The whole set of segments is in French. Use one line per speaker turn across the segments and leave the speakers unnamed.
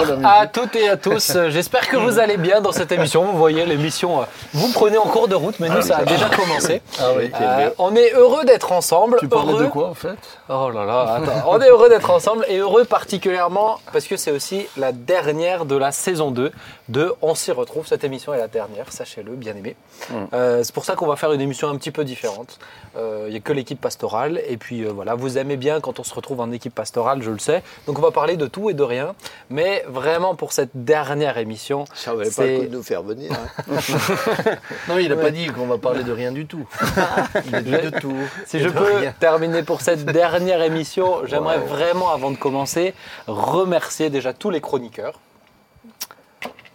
Bonjour à toutes et à tous. J'espère que vous allez bien dans cette émission. Vous voyez, l'émission, euh, vous prenez en cours de route, mais nous, ça a déjà commencé.
Ah oui,
Euh, on est heureux d'être ensemble.
Tu parlais
heureux...
de quoi en fait?
Oh là là, attends. on est heureux d'être ensemble et heureux particulièrement parce que c'est aussi la dernière de la saison 2 de On s'y retrouve. Cette émission est la dernière, sachez-le, bien aimé. Euh, c'est pour ça qu'on va faire une émission un petit peu différente. Euh, Il n'y a que l'équipe pastorale et puis euh, voilà, vous aimez bien quand on se retrouve en équipe pastorale, je le sais. Donc on va parler de tout et de rien. Mais vraiment pour cette dernière émission,
Ça valait pas
C'est-
le coup de nous faire venir. hein.
Non, il n'a pas dit qu'on va parler de rien du tout. Il a dit de tout.
Si je peux
rien.
terminer pour cette dernière émission, j'aimerais vraiment, avant de commencer, remercier déjà tous les chroniqueurs.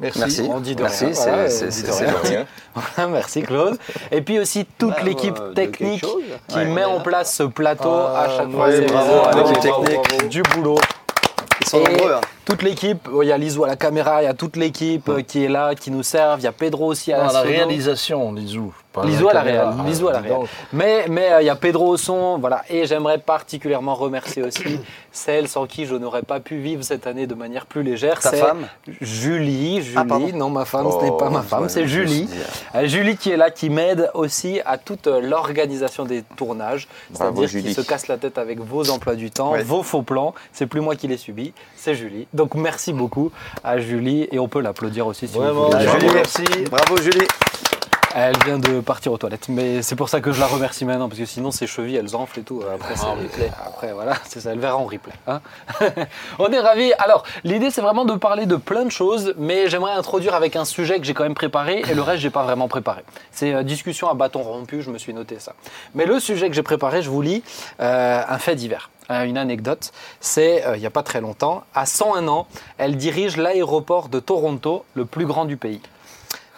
Merci.
Merci.
On dit de
Merci,
rien,
c'est
voilà,
c'est-
on dit
c'est-
de
c'est
rien.
de rien.
Voilà, merci Claude. Et puis aussi toute
Bah,
l'équipe
bah,
technique qui
Ouais.
met en place ce plateau à chaque fois.
ouais,
C'est
bravo
vraiment
à
l'équipe
bravo,
technique.
bravo. Du boulot.
Sont nombreux. hein.
Toute l'équipe, il y a Lisou à la caméra, il y a toute l'équipe euh, qui est là, qui nous serve. Il y a Pedro aussi à la,
la réalisation, Lisou. Pas
Lisou à la Lisou à la
donc.
Mais mais euh, il y a Pedro au son, voilà. Et j'aimerais particulièrement remercier aussi celle sans qui je n'aurais pas pu vivre cette année de manière plus légère.
Ta
c'est
femme?
Julie, Julie,
Ah, pardon.
non ma femme, ce n'est pas ma
Oh,
femme, c'est Julie. Euh, Julie qui est là, qui m'aide aussi à toute euh, l'organisation des tournages,
Bravo,
c'est-à-dire qui
Julie.
se casse la tête avec vos emplois du temps,
Ouais.
vos faux plans. C'est plus moi qui les subis, c'est Julie. Donc merci beaucoup à Julie et on peut l'applaudir aussi si
Vraiment,
vous voulez.
Julie.
merci.
Bravo Julie.
Elle vient de partir aux toilettes, mais c'est pour ça que je la remercie maintenant, parce que sinon ses chevilles elles enflent et tout. Après, c'est replay. Après voilà, c'est ça, elle verra en replay. hein. On est ravis. Alors, l'idée c'est vraiment de parler de plein de choses, mais j'aimerais introduire avec un sujet que j'ai quand même préparé, et le reste j'ai pas vraiment préparé. C'est euh, discussion à bâton rompu, je me suis noté ça. Mais le sujet que j'ai préparé, je vous lis euh, un fait divers. Euh, Une anecdote, c'est euh, il n'y a pas très longtemps, à 101 ans, elle dirige l'aéroport de Toronto, le plus grand du pays.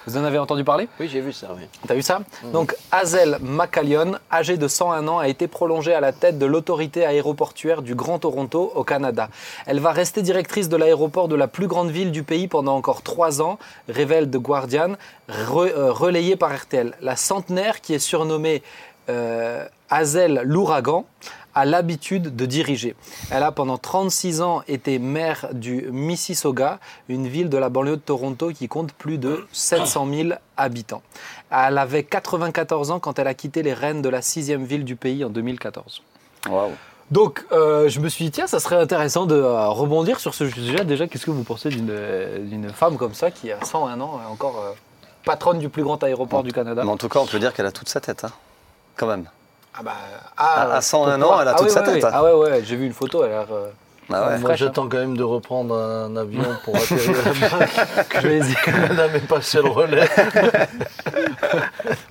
Vous en avez entendu parler?
Oui, j'ai vu ça. Oui.
T'as vu ça? Donc Hazel McCallion, âgée de 101 ans, a été prolongée à la tête de l'autorité aéroportuaire du Grand Toronto au Canada. Elle va rester directrice de l'aéroport de la plus grande ville du pays pendant encore trois ans, révèle The Guardian, re- euh, relayé par RTL. La centenaire, qui est surnommée euh, Hazel l'ouragan, a l'habitude de diriger. Elle a pendant 36 ans été maire du Mississauga, une ville de la banlieue de Toronto qui compte plus de 700 000 habitants. Elle avait 94 ans quand elle a quitté les rênes de la sixième ville du pays en 2014.
Waouh.
Donc, euh, je me suis dit, tiens, ça serait intéressant de euh, rebondir sur ce sujet. Déjà, qu'est-ce que vous pensez d'une euh, femme comme ça qui a 101 ans, et encore euh, patronne du plus grand aéroport du Canada?
Mais en tout cas, on peut dire qu'elle a toute sa tête, hein. quand même.
Ah bah,
À- à 101
pour
ans, elle a
ah
toute
oui,
sa
oui,
tête,
oui.
hein.
Ah ouais, ouais, j'ai vu une photo, elle a l'air. euh,
Ah ouais.
Moi, j'attends quand même de reprendre un avion pour atterrir là-bas. est passée le relais.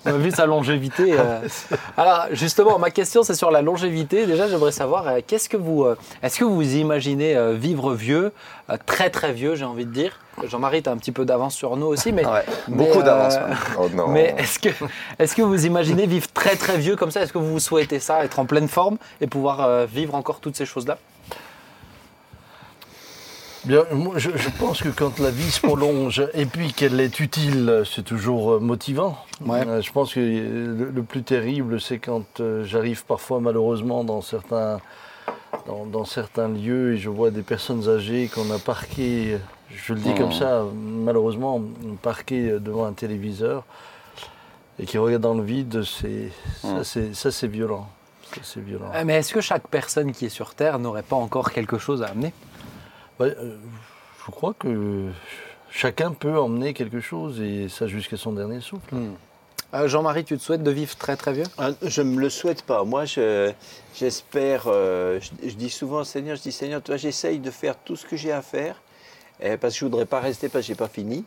On a vu sa longévité. euh. Alors, justement, ma question, c'est sur la longévité. Déjà, j'aimerais savoir, euh, qu'est-ce que vous, est-ce que vous vous imaginez vivre vieux, très très vieux, j'ai envie de dire? Jean-Marie, tu as un petit peu d'avance sur nous aussi, mais.
Ouais,
mais,
beaucoup
euh,
d'avance.
Oh.
Mais est-ce que, est que vous imaginez vivre très très vieux comme ça? Est-ce que vous souhaitez ça, être en pleine forme et pouvoir euh, vivre encore toutes ces choses-là?
Bien, moi, je, je pense que quand la vie se prolonge et puis qu'elle est utile, c'est toujours euh, motivant.
Ouais.
Euh, je pense que le, le plus terrible, c'est quand j'arrive parfois malheureusement dans certains, dans, dans certains lieux et je vois des personnes âgées qu'on a parquées, je le dis comme ça, malheureusement, parquées devant un téléviseur et qui regardent dans le vide, c'est, ça, c'est, ça c'est violent. Ça, violent.
Euh, Mais est-ce que chaque personne qui est sur Terre n'aurait pas encore quelque chose à amener?
Ouais, euh, je crois que chacun peut emmener quelque chose et ça jusqu'à son dernier souffle.
Euh, Jean-Marie, tu te souhaites de vivre très très vieux?
Ah, Je ne me le souhaite pas. Moi, je- j'espère. euh, je, je dis souvent au Seigneur, je dis Seigneur, toi, j'essaye de faire tout ce que j'ai à faire. Eh, parce que je ne voudrais pas rester parce que je n'ai pas fini.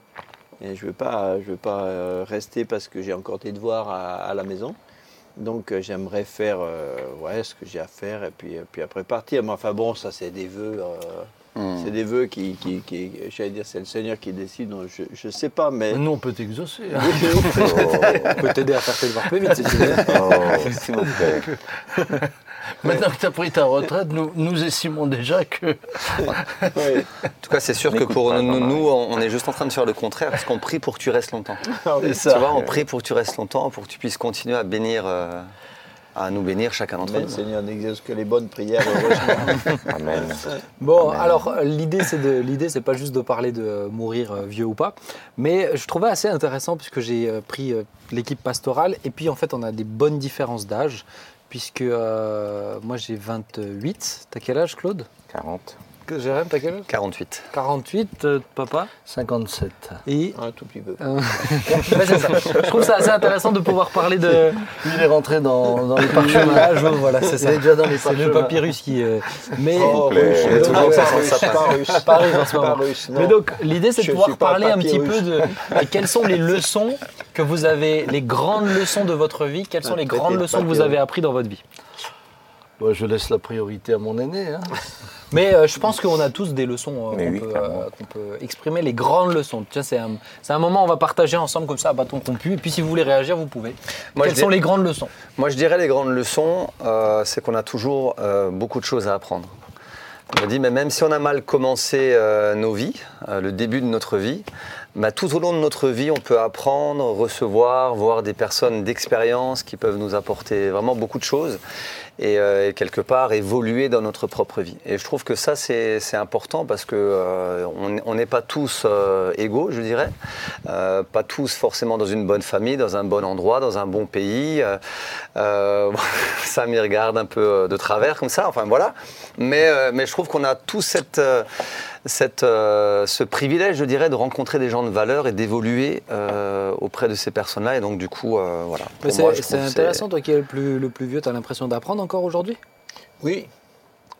Et je ne veux pas, je veux pas euh, rester parce que j'ai encore des devoirs à, à la maison. Donc euh, j'aimerais faire euh, ouais, ce que j'ai à faire et puis, puis après partir. Mais enfin bon, ça c'est des vœux. euh,
Hmm.
C'est des vœux qui, qui, qui- j'allais dire, c'est le Seigneur qui décide. donc je ne sais pas, mais
nous, on peut t'exaucer. hein.
On peut t'aider à faire tes devoirs plus vite si tu veux.
Oh, s'il vous plaît.
Maintenant que tu as pris ta retraite, nous, nous estimons déjà que.
En tout cas, c'est sûr que pour nous, nous, on on est juste en train de faire le contraire parce qu'on prie pour que tu restes longtemps. Tu vois, on prie pour que tu restes longtemps, pour que tu puisses continuer à bénir, euh, à nous bénir chacun d'entre nous.
le Seigneur n'exauce que les bonnes prières, heureusement.
Amen.
Bon, alors l'idée c'est de l'idée c'est pas juste de parler de mourir euh, vieux ou pas, mais je trouvais assez intéressant puisque j'ai euh, pris euh, l'équipe pastorale et puis en fait on a des bonnes différences d'âge puisque euh, moi j'ai 28. T'as quel âge Claude?
40.
Que Jérém, t'as quel âge?
48.
48, euh, papa?
57.
et
Un tout petit peu.
euh, ouais, c'est ça. Je trouve ça assez intéressant de pouvoir parler de
Lui, il est rentré dans, dans les
parchemin.
parchemins.
voilà, c'est
Il
ça.
est déjà dans les
C'est le papyrus qui. euh, mais
Oh,
Il est
non,
toujours
pas
sans
russe,
sapin.
pas russe.
Pas russe en ce
Pas
moment.
russe, non.
Mais donc, l'idée, c'est de
Je
pouvoir
suis pas
parler un petit
papyrus.
peu de euh, quelles sont les leçons que vous avez, les grandes leçons de votre vie, quelles sont les grandes
de
leçons que vous
papyrus.
avez apprises dans votre vie?
Bon, je laisse la priorité à mon aîné. hein.
Mais euh, je pense qu'on a tous des leçons euh,
Mais
qu'on
oui,
peut,
clairement.
euh, qu'on peut exprimer, les grandes leçons. C'est un, un moment où on va partager ensemble comme ça à bâton rompu. Et puis si vous voulez réagir, vous pouvez.
Moi,
quelles sont les grandes leçons?
Moi, je dirais les grandes leçons, c'est qu'on a toujours beaucoup de choses à apprendre. Je me dis, mais même si on a mal commencé nos vies, le début de notre vie, bah, tout au long de notre vie, on peut apprendre, recevoir, voir des personnes d'expérience qui peuvent nous apporter vraiment beaucoup de choses et, euh, et quelque part évoluer dans notre propre vie. Et je trouve que ça, c'est important parce que euh, on n'est pas tous euh, égaux, je dirais, Euh, pas tous forcément dans une bonne famille, dans un bon endroit, dans un bon pays. Euh, euh, ça m'y regarde un peu de travers comme ça, enfin voilà. Mais, mais je trouve qu'on a tous cette, cette, euh, ce privilège, je dirais, de rencontrer des gens de valeur et d'évoluer euh, auprès de ces personnes-là. Et donc, du coup, euh, voilà.
Mais
Pour moi,
C'est intéressant, toi qui es le plus, le plus vieux, tu as l'impression d'apprendre encore aujourd'hui?
Oui.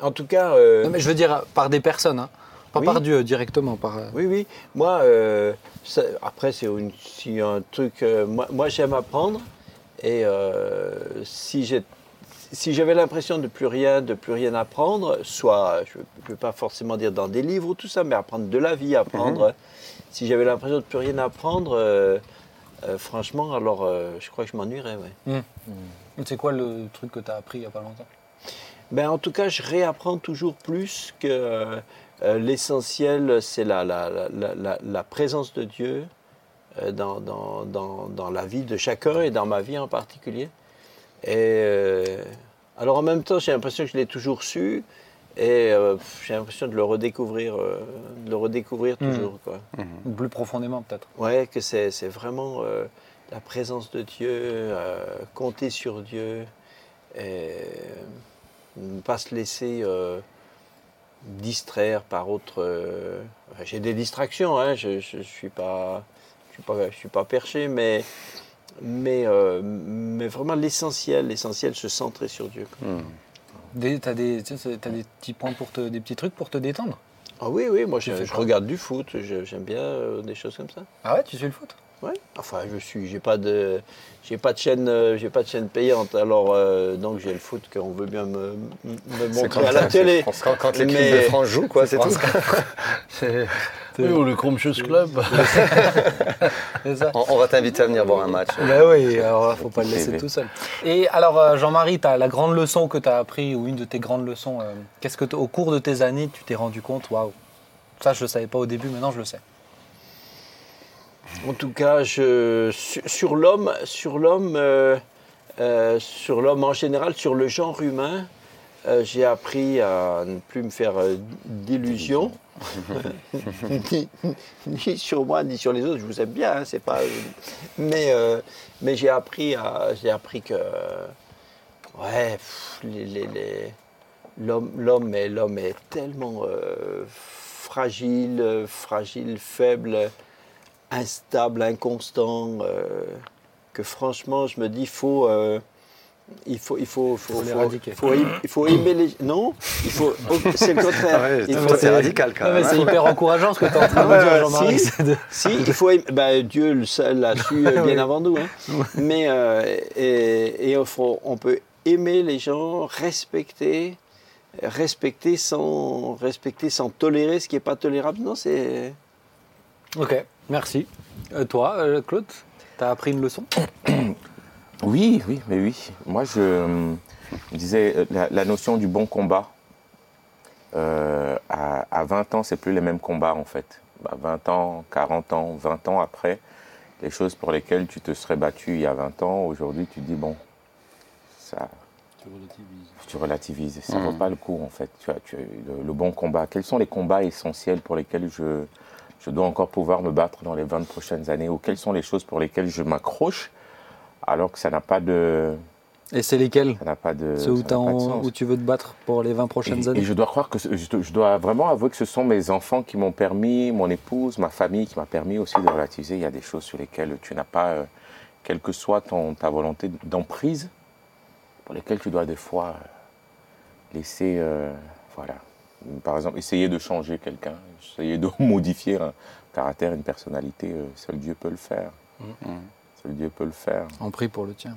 En tout cas, euh,
Non, mais je veux dire par des personnes, hein. pas
Oui.
par Dieu directement. Par,
oui, oui. Moi, euh, ça- après, c'est un truc. euh, moi, moi, j'aime apprendre. Et euh, si j'ai si j'avais l'impression de plus rien, de plus rien apprendre, soit, je ne veux pas forcément dire dans des livres ou tout ça, mais apprendre de la vie, apprendre. Si j'avais l'impression de plus rien apprendre, euh, euh, franchement, alors euh, je crois que je m'ennuierais. Ouais.
C'est quoi le truc que tu as appris il n'y a pas longtemps?
Ben, en tout cas, je réapprends toujours plus que l'essentiel, c'est la, la, la, la- la- la présence de Dieu dans, dans, dans, dans la vie de chacun et dans ma vie en particulier. Et euh, alors en même temps, j'ai l'impression que je l'ai toujours su et euh, j'ai l'impression de le redécouvrir, euh, de le redécouvrir
Mhm.
toujours. Quoi.
Ou Plus profondément peut-être.
Ouais, que c'est vraiment euh, la présence de Dieu, compter sur Dieu, et ne pas se laisser distraire par autre. enfin, J'ai des distractions, hein, je ne suis pas, je suis pas, je suis pas perché, mais mais euh, mais vraiment l'essentiel, l'essentiel, se centrer sur Dieu.
Des, t'as des, t'as des petits points pour te, des petits trucs pour te détendre?
Ah oui, oui, moi je, regarde du foot, j'aime bien euh, des choses comme ça.
Ah ouais, tu suis le foot?
Ouais. Enfin, je suis, j'ai pas de, j'ai pas de chaîne, euh, j'ai pas de chaîne payante. Alors euh, donc j'ai le foot qu'on veut bien me, me
C'est
montrer à la télé.
Quand, quand l'équipe
Mais-
de France joue, quoi, c'est tout.
C'est oui, ou le Chromchus Club.
C'est ça
On, on va t'inviter à venir voir un match.
Bah oui, alors là, faut pas le laisser tout seul. Et alors, euh, Jean-Marie, t'as la grande leçon que tu as appris, ou une de tes grandes leçons, euh, qu'est-ce que, au cours de tes années, tu t'es rendu compte Waouh, ça, je le savais pas au début, maintenant, je le sais.
En tout cas, sur, l'homme, sur l'homme, euh, euh, sur l'homme en général, sur le genre humain, euh, j'ai appris à ne plus me faire d'illusions. ni, sur moi ni sur les autres. Je vous aime bien, hein, c'est pas. Mais mais j'ai appris à, j'ai appris que ouais, l'homme l'homme est l'homme est tellement fragile, fragile, faible, instable, inconstant euh, que franchement je me dis faut euh, il faut, il faut, faut,
Faut
faut, il faut aimer les. Non, il faut. oh, C'est le contraire.
Ouais,
il
c'est radical quand même.
c'est
hein.
hyper encourageant ce que tu es en train de
Ouais,
dire,
ouais,
Jean-Marie.
si.
de-
Si, il faut aimer- ben, Dieu le seul l'a su euh, bien
Oui.
avant nous. hein. Mais euh, et, et on, faut- on peut aimer les gens, respecter, respecter sans respecter sans tolérer ce qui n'est pas tolérable. Non, c'est
Ok, merci. Euh, toi, euh, Claude, tu as appris une leçon
Oui, oui, mais oui. Moi, je disais euh, la, la notion du bon combat. euh, à, à 20 ans, c'est plus les mêmes combats en fait. Bah, 20 ans, 40 ans, 20 ans après, les choses pour lesquelles tu te serais battu il y a 20 ans, aujourd'hui, tu te dis bon, ça,
Tu relativises.
tu relativises. Ça ne
Mhm.
vaut pas le coup, en fait. Tu as, tu as le, le bon combat. Quels sont les combats essentiels pour lesquels je, je dois encore pouvoir me battre dans les 20 prochaines années Ou quelles sont les choses pour lesquelles je m'accroche alors que ça n'a pas de...
Et c'est lesquels
Ça n'a pas de,
Ceux où, tu veux te battre pour les 20 prochaines
Et,
années
et je dois croire que je, je dois vraiment avouer que ce sont mes enfants qui m'ont permis, mon épouse, ma famille, qui m'a permis aussi de relativiser. Il y a des choses sur lesquelles tu n'as pas, euh, quelle que soit ton, ta volonté d'emprise, pour lesquelles tu dois des fois euh, laisser, euh, voilà. Par exemple, essayer de changer quelqu'un, essayer de modifier un caractère, une personnalité. euh, seul Dieu peut le faire.
Mhm.
Seul Dieu peut le faire.
On prie pour le tien.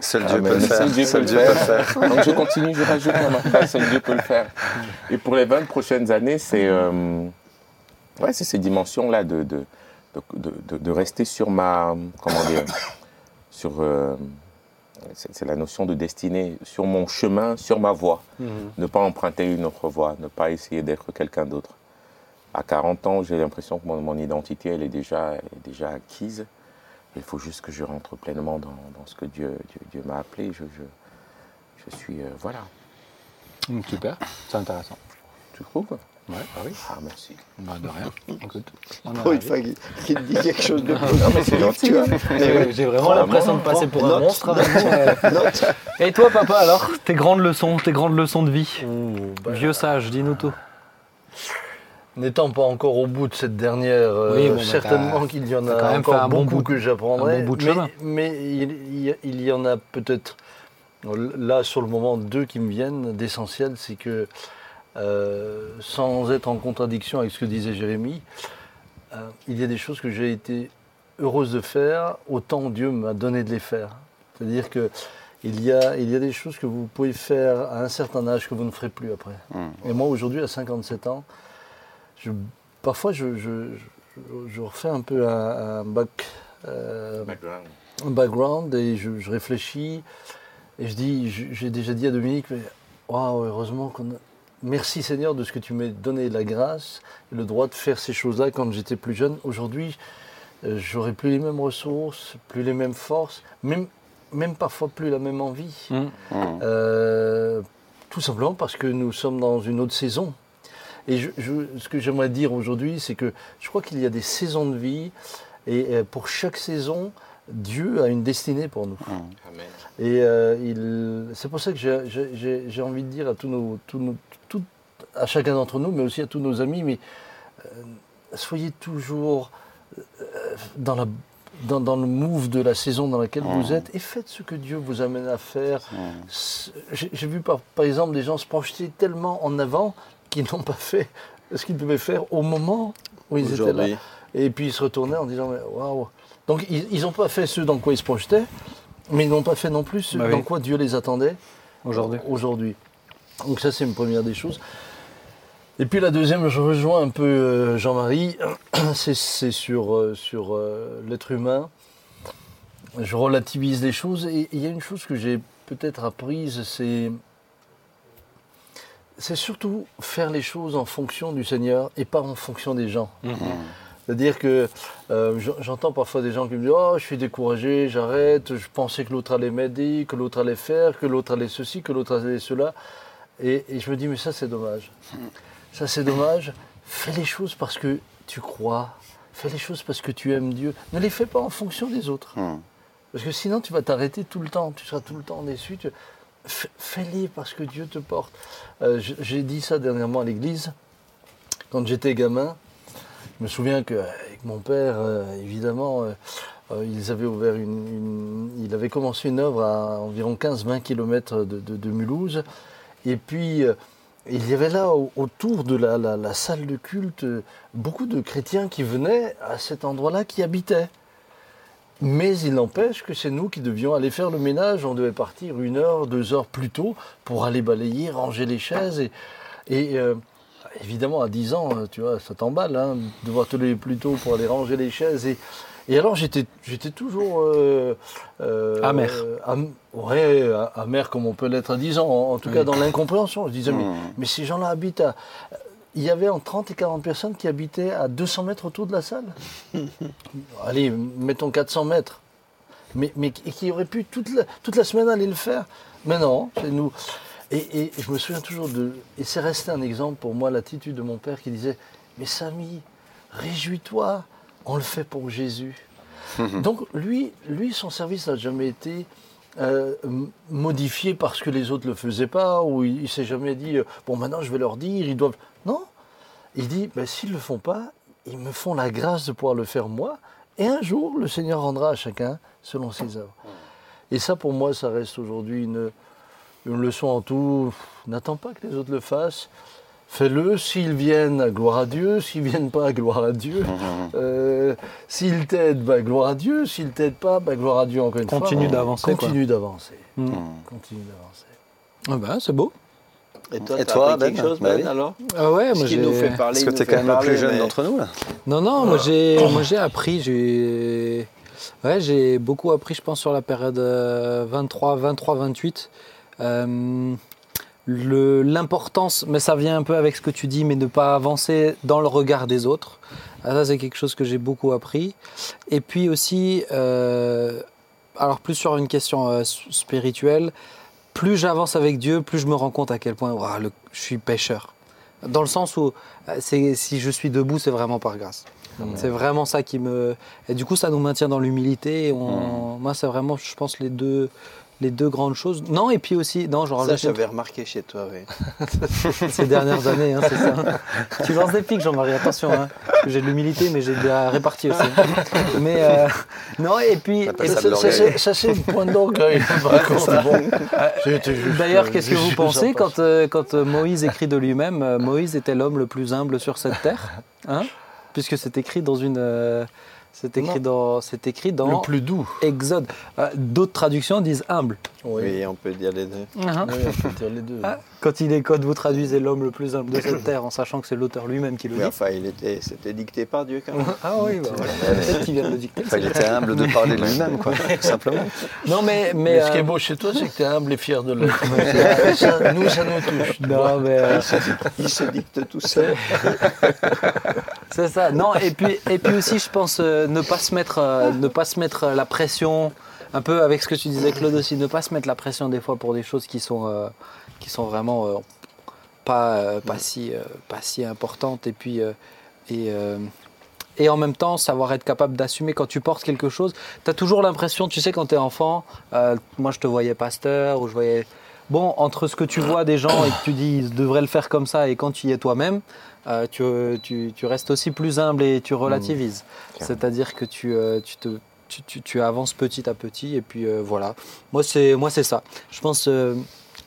Seul Dieu peut le faire.
Seul Dieu peut le faire. Donc je continue, je rajoute ma phrase, seul Dieu peut le faire. Et pour les 20 prochaines années, c'est euh, ouais, c'est ces dimensions-là de, de, de, de- de rester sur ma. Comment dire sur, euh, c'est la notion de destinée, sur mon chemin, sur ma voie. Ne pas emprunter une autre voie, ne pas essayer d'être quelqu'un d'autre. À 40 ans, j'ai l'impression que mon, mon identité, elle est déjà, elle est déjà acquise. Il faut juste que je rentre pleinement dans, dans ce que Dieu, Dieu, Dieu m'a appelé. Je, je, je suis. euh, voilà.
Mm, Super, c'est intéressant.
Tu trouves?
Ouais, bah oui.
Ah, merci.
Bah, de rien. Écoute. on est
Pour une fois qu'il te dit quelque chose de
Non, mais c'est gentil.
tu vois.
J'ai vraiment l'impression de passer pour un monstre.
Note.
Et toi, papa, alors Tes grandes leçons, tes grandes leçons de vie?
Bah,
Vieux sage, dis-nous tout.
N'étant pas encore au bout de cette dernière, euh,
Oui, bon,
certainement qu'il y en a
quand
encore
un bon
beaucoup
bout-
que j'apprendrai.
un bon bout de
mais,
chemin.
mais il, il y a- il y en a peut-être, là sur le moment, deux qui me viennent d'essentiel. C'est que, euh, sans être en contradiction avec ce que disait Jérémie, euh, il y a des choses que j'ai été heureuse de faire, autant Dieu m'a donné de les faire. C'est-à-dire que il y, a, il y a des choses que vous pouvez faire à un certain âge que vous ne ferez plus après.
Mm.
Et moi, aujourd'hui, à 57 ans, je, parfois, je, je, refais un peu un, un back, euh, un background et je, je réfléchis et je dis, j'ai déjà dit à Dominique, mais waouh, heureusement qu'on a... Merci Seigneur de ce que tu m'as donné la grâce et le droit de faire ces choses-là quand j'étais plus jeune. Aujourd'hui, euh, j'aurais plus les mêmes ressources, plus les mêmes forces, même, même parfois plus la même envie.
Mm.
Mm.
Euh, tout simplement parce que nous sommes dans une autre saison. Et je- je- ce que j'aimerais dire aujourd'hui, c'est que je crois qu'il y a des saisons de vie, et euh, pour chaque saison, Dieu a une destinée pour nous.
Amen.
Et euh, il- c'est pour ça que j'ai- j'ai j'ai- j'ai envie de dire à tous nos, tous nos- à chacun d'entre nous, mais aussi à tous nos amis, mais euh, soyez toujours euh, dans, la, dans, dans le move de la saison dans laquelle vous êtes et faites ce que Dieu vous amène à faire. J'ai vu par, par exemple des gens se projeter tellement en avant qu'ils n'ont pas fait ce qu'ils devaient faire au moment où ils étaient là. Et puis ils se retournaient en disant mais waouh. Donc ils n'ont pas fait ce dans quoi ils se projetaient, mais ils n'ont pas fait non plus ce
Bah oui.
dans quoi Dieu les attendait
Aujourd'hui.
aujourd'hui. Donc ça c'est une première des choses. Et puis la deuxième, je rejoins un peu euh, Jean-Marie, c'est sur, euh, sur euh, l'être humain. Je relativise les choses et il y a une chose que j'ai peut-être apprise, c'est c'est surtout faire les choses en fonction du Seigneur et pas en fonction des gens. C'est-à-dire que euh, j'en- j'entends parfois des gens qui me disent Oh, je suis découragé, j'arrête, je pensais que l'autre allait m'aider, que l'autre allait faire, que l'autre allait ceci, que l'autre allait cela. Et, et je me dis Mais ça, c'est dommage. Ça, c'est dommage. Fais les choses parce que tu crois. Fais les choses parce que tu aimes Dieu. Ne les fais pas en fonction des autres.
Mm.
Parce que sinon, tu vas t'arrêter tout le temps. Tu seras tout le temps déçu. Tu- Fais-les parce que Dieu te porte. Euh, J'ai dit ça dernièrement à l'église. Quand j'étais gamin, je me souviens qu'avec mon père, euh, évidemment, euh, ils avaient ouvert une, une- Il avait commencé une œuvre à environ 15-20 km de, de- de Mulhouse. Et puis, il y avait là, au- autour de la, salle de culte, beaucoup de chrétiens qui venaient à cet endroit-là, qui habitaient. Mais il n'empêche que c'est nous qui devions aller faire le ménage. On devait partir une heure, deux heures plus tôt pour aller balayer, ranger les chaises. Et, euh, évidemment, à 10 ans, tu vois, ça t'emballe, hein, de devoir te lever plus tôt pour aller ranger les chaises. Et alors, j'étais, j'étais toujours. euh, euh,
Amer.
am- ouais, amer comme on peut l'être à 10 ans, en, en tout cas dans l'incompréhension. Je disais, mais,
Mm.
mais ces gens-là habitent à. Il y avait entre 30 et 40 personnes qui habitaient à 200 mètres autour de la salle. Allez, mettons 400 mètres. mais, mais et qui aurait pu toute la, toute la semaine aller le faire? Mais non, c'est nous. Et, et je me souviens toujours de. Et c'est resté un exemple pour moi, l'attitude de mon père qui disait Mais Samy, réjouis-toi, on le fait pour Jésus. Donc lui, lui, son service n'a jamais été euh, modifié parce que les autres ne le faisaient pas, ou il, ne s'est jamais dit euh, Bon, maintenant je vais leur dire, ils doivent. Non, il dit ben, S'ils ne le font pas, ils me font la grâce de pouvoir le faire moi, et un jour, le Seigneur rendra à chacun selon ses œuvres. Et ça, pour moi, ça reste aujourd'hui une, une leçon en tout. N'attends pas que les autres le fassent. Fais-le. S'ils viennent, gloire à Dieu. S'ils viennent pas, gloire à Dieu. Euh, s'ils t'aident, bah, gloire à Dieu. S'ils t'aident pas, bah, gloire à Dieu encore une
Continue
fois.
d'avancer, quoi.
Continue d'avancer.
Mm.
Continue d'avancer.
Ah bah, c'est beau.
Et toi,
Et
t'as
toi,
appris quelque
Ben
chose,
Bah
Ben, alors?
Ah ouais, moi
qui nous
j'ai-
fait parler.
Parce que
nous
tu es
fait
quand même le
parler,
plus jeune
mais-
d'entre nous là.
Non, non, moi j'ai, moi j'ai appris, j'ai, ouais, j'ai beaucoup appris, je pense, sur la période euh, 23, 23, 28. Euh, le, l'importance, mais ça vient un peu avec ce que tu dis, mais ne pas avancer dans le regard des autres. Ah, ça, c'est quelque chose que j'ai beaucoup appris. Et puis aussi, euh, alors plus sur une question euh, spirituelle, plus j'avance avec Dieu, plus je me rends compte à quel point le- je suis pécheur. Dans le sens où euh, si je suis debout, c'est vraiment par grâce. C'est vraiment ça qui me. Et du coup, ça nous maintient dans l'humilité. On... Moi, c'est vraiment, je pense, les deux, les deux grandes choses. Non, et puis aussi, non, je
Ça, j'avais remarqué chez toi, oui.
ces dernières années, hein, c'est ça. tu lances des pics, Jean-Marie, attention. Hein, j'ai de l'humilité, mais j'ai de la répartie aussi. Mais euh, non, et puis.
c'est une pointe d'orgueil.
D'ailleurs,
euh,
qu'est-ce que vous pensez
sympa.
quand, euh, quand euh, Moïse écrit de lui-même euh, Moïse était l'homme le plus humble sur cette terre hein? Puisque c'est écrit dans une. C'est écrit dans, c'est écrit dans
Le plus doux.
Exode. Euh, D'autres traductions disent humble.
Oui,
Oui, on peut dire les deux.
Hein
Oui, on peut dire les deux.
Ah, Quand il est vous traduisez l'homme le plus humble de cette terre en sachant que c'est l'auteur lui-même qui le
Mais
dit.
enfin, il était, c'était dicté par Dieu quand même.
Ah oui, bah voilà. peut-être qu'il vient de le dicter.
Enfin, il était humble de parler de lui-même, quoi, tout simplement.
Non mais mais,
Mais ce qui
euh,
est beau chez toi, c'est que tu es humble et fier de l'être. Ça, nous, ça nous touche.
non mais euh,
Il se dicte tout seul.
c'est ça. Non et puis et puis aussi je pense euh, ne pas se mettre euh, ne pas se mettre euh, la pression un peu avec ce que tu disais Claude aussi ne pas se mettre la pression des fois pour des choses qui sont qui sont vraiment pas pas si pas si importantes et puis et et en même temps savoir être capable d'assumer quand tu portes quelque chose. Tu as toujours l'impression, tu sais, quand tu es enfant, moi je te voyais pasteur ou je voyais. Bon, entre ce que tu vois des gens et que tu dis ils devraient le faire comme ça et quand tu y es toi-même, euh, tu, tu- tu restes aussi plus humble et tu relativises. C'est-à-dire que tu, euh, tu, te, tu, tu- tu avances petit à petit et puis euh, voilà. Moi c'est moi c'est ça. Je pense euh,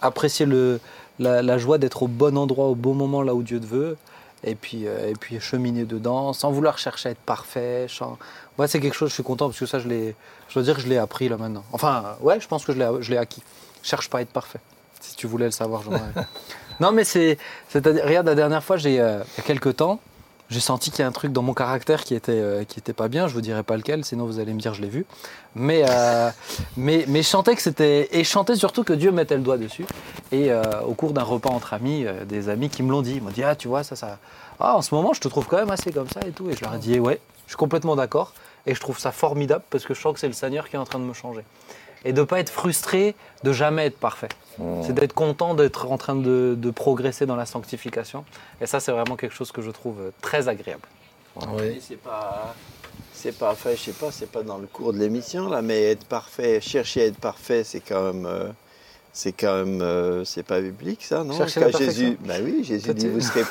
apprécier le, la, la joie d'être au bon endroit au bon moment là où Dieu te veut et puis, euh, et puis cheminer dedans sans vouloir chercher à être parfait. sans- Ouais, c'est quelque chose, je suis content parce que ça, je, l'ai, je dois dire que je l'ai appris là maintenant. Enfin, ouais, je pense que je l'ai, je l'ai acquis. Cherche pas à être parfait. Si tu voulais le savoir, j'en Non, mais c'est. C'est-à-dire, regarde, la dernière fois, j'ai, euh, il y a quelques temps, j'ai senti qu'il y a un truc dans mon caractère qui était, euh, qui était pas bien. Je vous dirai pas lequel, sinon vous allez me dire je l'ai vu. Mais, euh, mais, mais je sentais que c'était. Et je sentais surtout que Dieu mettait le doigt dessus. Et au cours d'un repas entre amis, des amis qui me l'ont dit, ils m'ont dit Ah, tu vois, ça, ça. Ah, en ce moment, je te trouve quand même assez comme ça et tout. Et je leur ai dit eh Ouais, je suis complètement d'accord. Et je trouve ça formidable parce que je sens que c'est le Seigneur qui est en train de me changer. Et de ne pas être frustré de jamais être parfait. C'est d'être content d'être en train de, de progresser dans la sanctification. Et ça, c'est vraiment quelque chose que je trouve très agréable.
Mais C'est pas, c'est pas, enfin, je sais pas, c'est pas dans le cours de l'émission là, mais être parfait, chercher à être parfait, c'est quand même, euh, c'est quand même, euh, c'est pas biblique ça, non?
Chercher
Quand
la.
Jésus, bah oui, Jésus dit vous serez,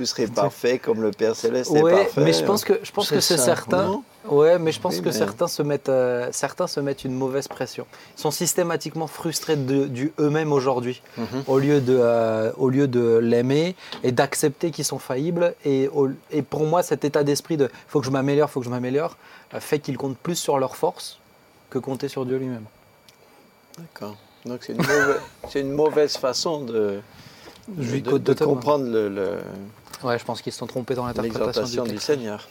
vous serez parfait comme le Père céleste est
Ouais,
parfait.
mais je pense que je pense
C'est
que c'est certain.
non?
Ouais, mais je pense
Oui,
que
mais-
certains se mettent euh, certains se mettent une mauvaise pression. Ils sont systématiquement frustrés de, du eux-mêmes aujourd'hui,
Mhm.
au lieu de euh, au lieu de l'aimer et d'accepter qu'ils sont faillibles. Et, au- et pour moi, cet état d'esprit de faut que je m'améliore, faut que je m'améliore, euh, fait qu'ils comptent plus sur leur force que compter sur Dieu lui-même.
D'accord. Donc c'est une, mauvaise, c'est une mauvaise façon de, de,
Je lui
de- de
totalement.
comprendre le- le-
Ouais, je pense qu'ils se sont trompés dans l'interprétation du
du. Seigneur.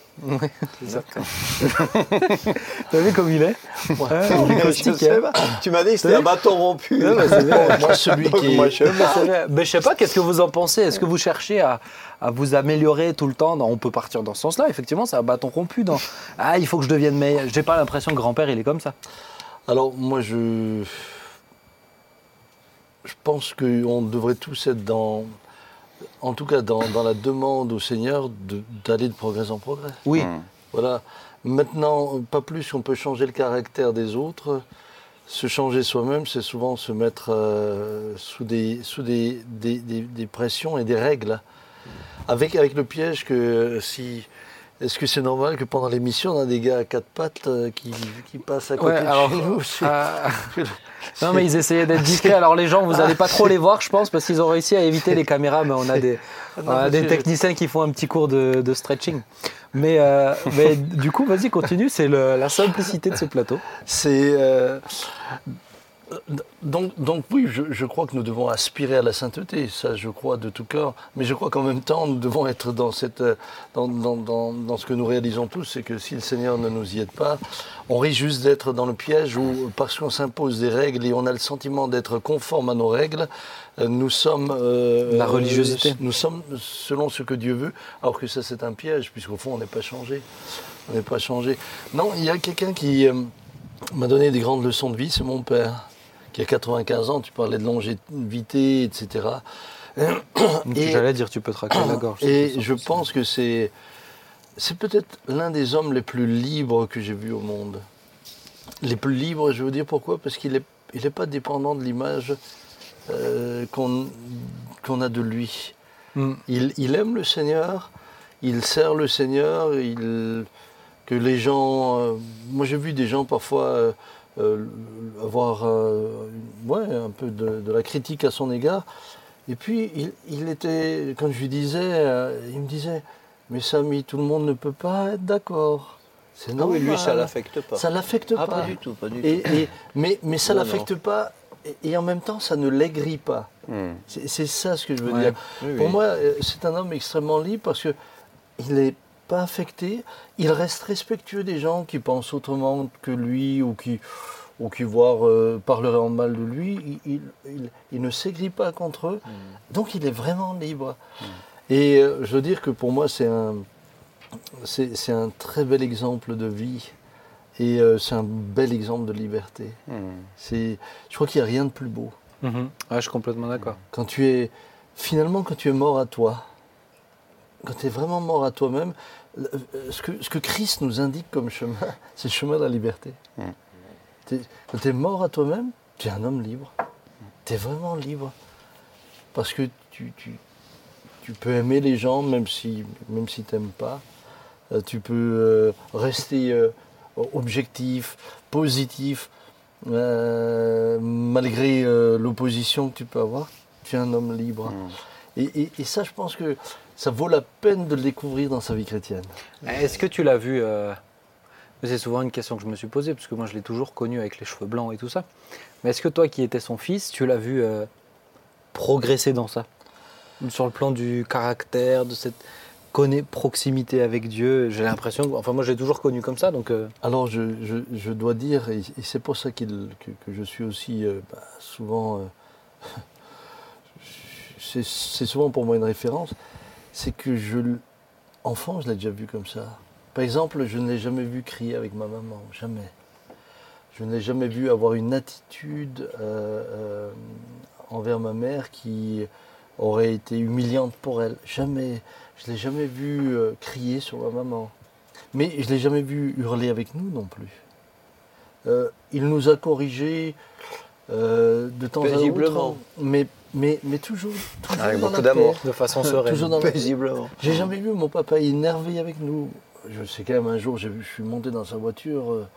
Ça.
D'accord.
T'as vu comme il est Ouais,
Je sais
hein.
pas. Tu m'as dit que c'était un bâton rompu.
Bah, c'est bien.
Moi, celui
Donc,
qui
moi, je-
Mais c'est vrai. Mais je sais pas, qu'est-ce que vous en pensez Est-ce que vous cherchez à, à vous améliorer tout le temps Non, On peut partir dans ce sens-là, effectivement, c'est un bâton rompu. Dans... Ah, il faut que je devienne meilleur. J'ai pas l'impression que grand-père, il est comme ça.
Alors moi je, je pense qu'on devrait tous être dans, en tout cas dans, dans la demande au Seigneur d'aller de progrès en progrès.
Oui.
Mm.
Voilà. Maintenant, pas plus qu'on peut changer le caractère des autres. Se changer soi-même, c'est souvent se mettre euh, sous, des, sous des, des, des- des pressions et des règles. Avec, avec le piège que si. Est-ce que c'est normal que pendant l'émission, on a des gars à quatre pattes euh, qui, qui passent à côté
Ouais,
de
alors,
chez nous
Ah. non, mais ils essayaient d'être discrets. Alors, les gens, vous n'allez pas trop les voir, je pense, parce qu'ils ont réussi à éviter les caméras. Mais on a des, on a
parce
des
que-
techniciens qui font un petit cours de, de stretching. Mais, euh, mais du coup, vas-y, continue. C'est la simplicité de ce plateau.
C'est. Euh, donc, donc oui, je, je crois que nous devons aspirer à la sainteté, ça je crois de tout cœur, mais je crois qu'en même temps nous devons être dans, cette, euh, dans, dans, dans, dans ce que nous réalisons tous, c'est que si le Seigneur ne nous y aide pas, on risque juste d'être dans le piège où parce qu'on s'impose des règles et on a le sentiment d'être conforme à nos règles, euh, nous sommes... euh,
La religiosité.
nous sommes selon ce que Dieu veut, alors que ça c'est un piège, puisqu'au fond on n'est pas changé. On n'est pas changé. Non, il y a quelqu'un qui... euh, m'a donné des grandes leçons de vie, c'est mon père, qui a 95 ans, tu parlais de longévité, etc. Et-
J'allais dire, tu peux traquer la gorge.
Et je pense que c'est, c'est peut-être l'un des hommes les plus libres que j'ai vus au monde. Les plus libres, je veux dire pourquoi? Parce qu'il n'est il est pas dépendant de l'image euh, qu'on, qu'on a de lui.
Mm.
Il, il aime le Seigneur, il sert le Seigneur, il, que les gens... euh, moi j'ai vu des gens parfois euh, euh, avoir euh, ouais, un peu de, de la critique à son égard. Et puis il, il était, quand je lui disais, euh, il me disait, mais Samy, tout le monde ne peut pas être d'accord. C'est
Ah
normal.
oui, lui, ça l'affecte pas.
Ça l'affecte
Ah,
pas.
pas du tout, pas du tout.
Et, mais, mais ça l'affecte pas. Et, et en même temps, ça ne l'aigrit pas.
Mm.
C'est ça ce que je veux
Ouais.
dire.
Oui,
Pour
oui.
moi, c'est un homme extrêmement libre parce que il n'est pas affecté. Il reste respectueux des gens qui pensent autrement que lui ou qui, ou qui voire, euh, parleraient en mal de lui. Il, il- il- il ne s'aigrit pas contre eux. Donc il est vraiment libre. Et euh, je veux dire que pour moi, c'est un, c'est c'est un très bel exemple de vie. Et euh, c'est un bel exemple de liberté.
Mm.
C'est, je crois qu'il n'y a rien de plus beau.
Ouais, je suis complètement d'accord.
Quand tu es, finalement, quand tu es mort à toi, quand tu es vraiment mort à toi-même, euh, ce que, ce que Christ nous indique comme chemin, c'est le chemin de la liberté. Quand tu es mort à toi-même, tu es un homme libre. Tu es vraiment libre. Parce que tu, tu, tu peux aimer les gens même si, même si tu n'aimes pas. Euh, tu peux euh, rester euh, objectif, positif, malgré l'opposition que tu peux avoir. Tu es un homme libre. Et, et- et ça, je pense que ça vaut la peine de le découvrir dans sa vie chrétienne.
Est-ce que tu l'as vu euh, C'est souvent une question que je me suis posée, parce que moi je l'ai toujours connu avec les cheveux blancs et tout ça. Mais est-ce que toi qui étais son fils, tu l'as vu euh, progresser dans ça? Sur le plan du caractère, de cette proximité avec Dieu J'ai l'impression, enfin moi je l'ai toujours connu comme ça, donc euh,
Alors, je, je- je dois dire, et, c'est pour ça qu'il- que, que je suis aussi euh, bah, souvent. c'est souvent pour moi une référence, c'est que je. Enfant, je l'ai déjà vu comme ça. Par exemple, je ne l'ai jamais vu crier avec ma maman, jamais. Je ne l'ai jamais vu avoir une attitude euh, euh, envers ma mère qui aurait été humiliante pour elle. Jamais. Je ne l'ai jamais vu euh, crier sur ma maman. Mais je ne l'ai jamais vu hurler avec nous non plus. Il nous a corrigés de temps à autre, mais, mais, mais toujours, toujours
Avec
dans
beaucoup d'amour.
de façon sereine.
Toujours dans.
Paisiblement.
J'ai jamais vu mon papa énervé avec nous. Je sais quand même un jour, je suis monté dans sa voiture, euh,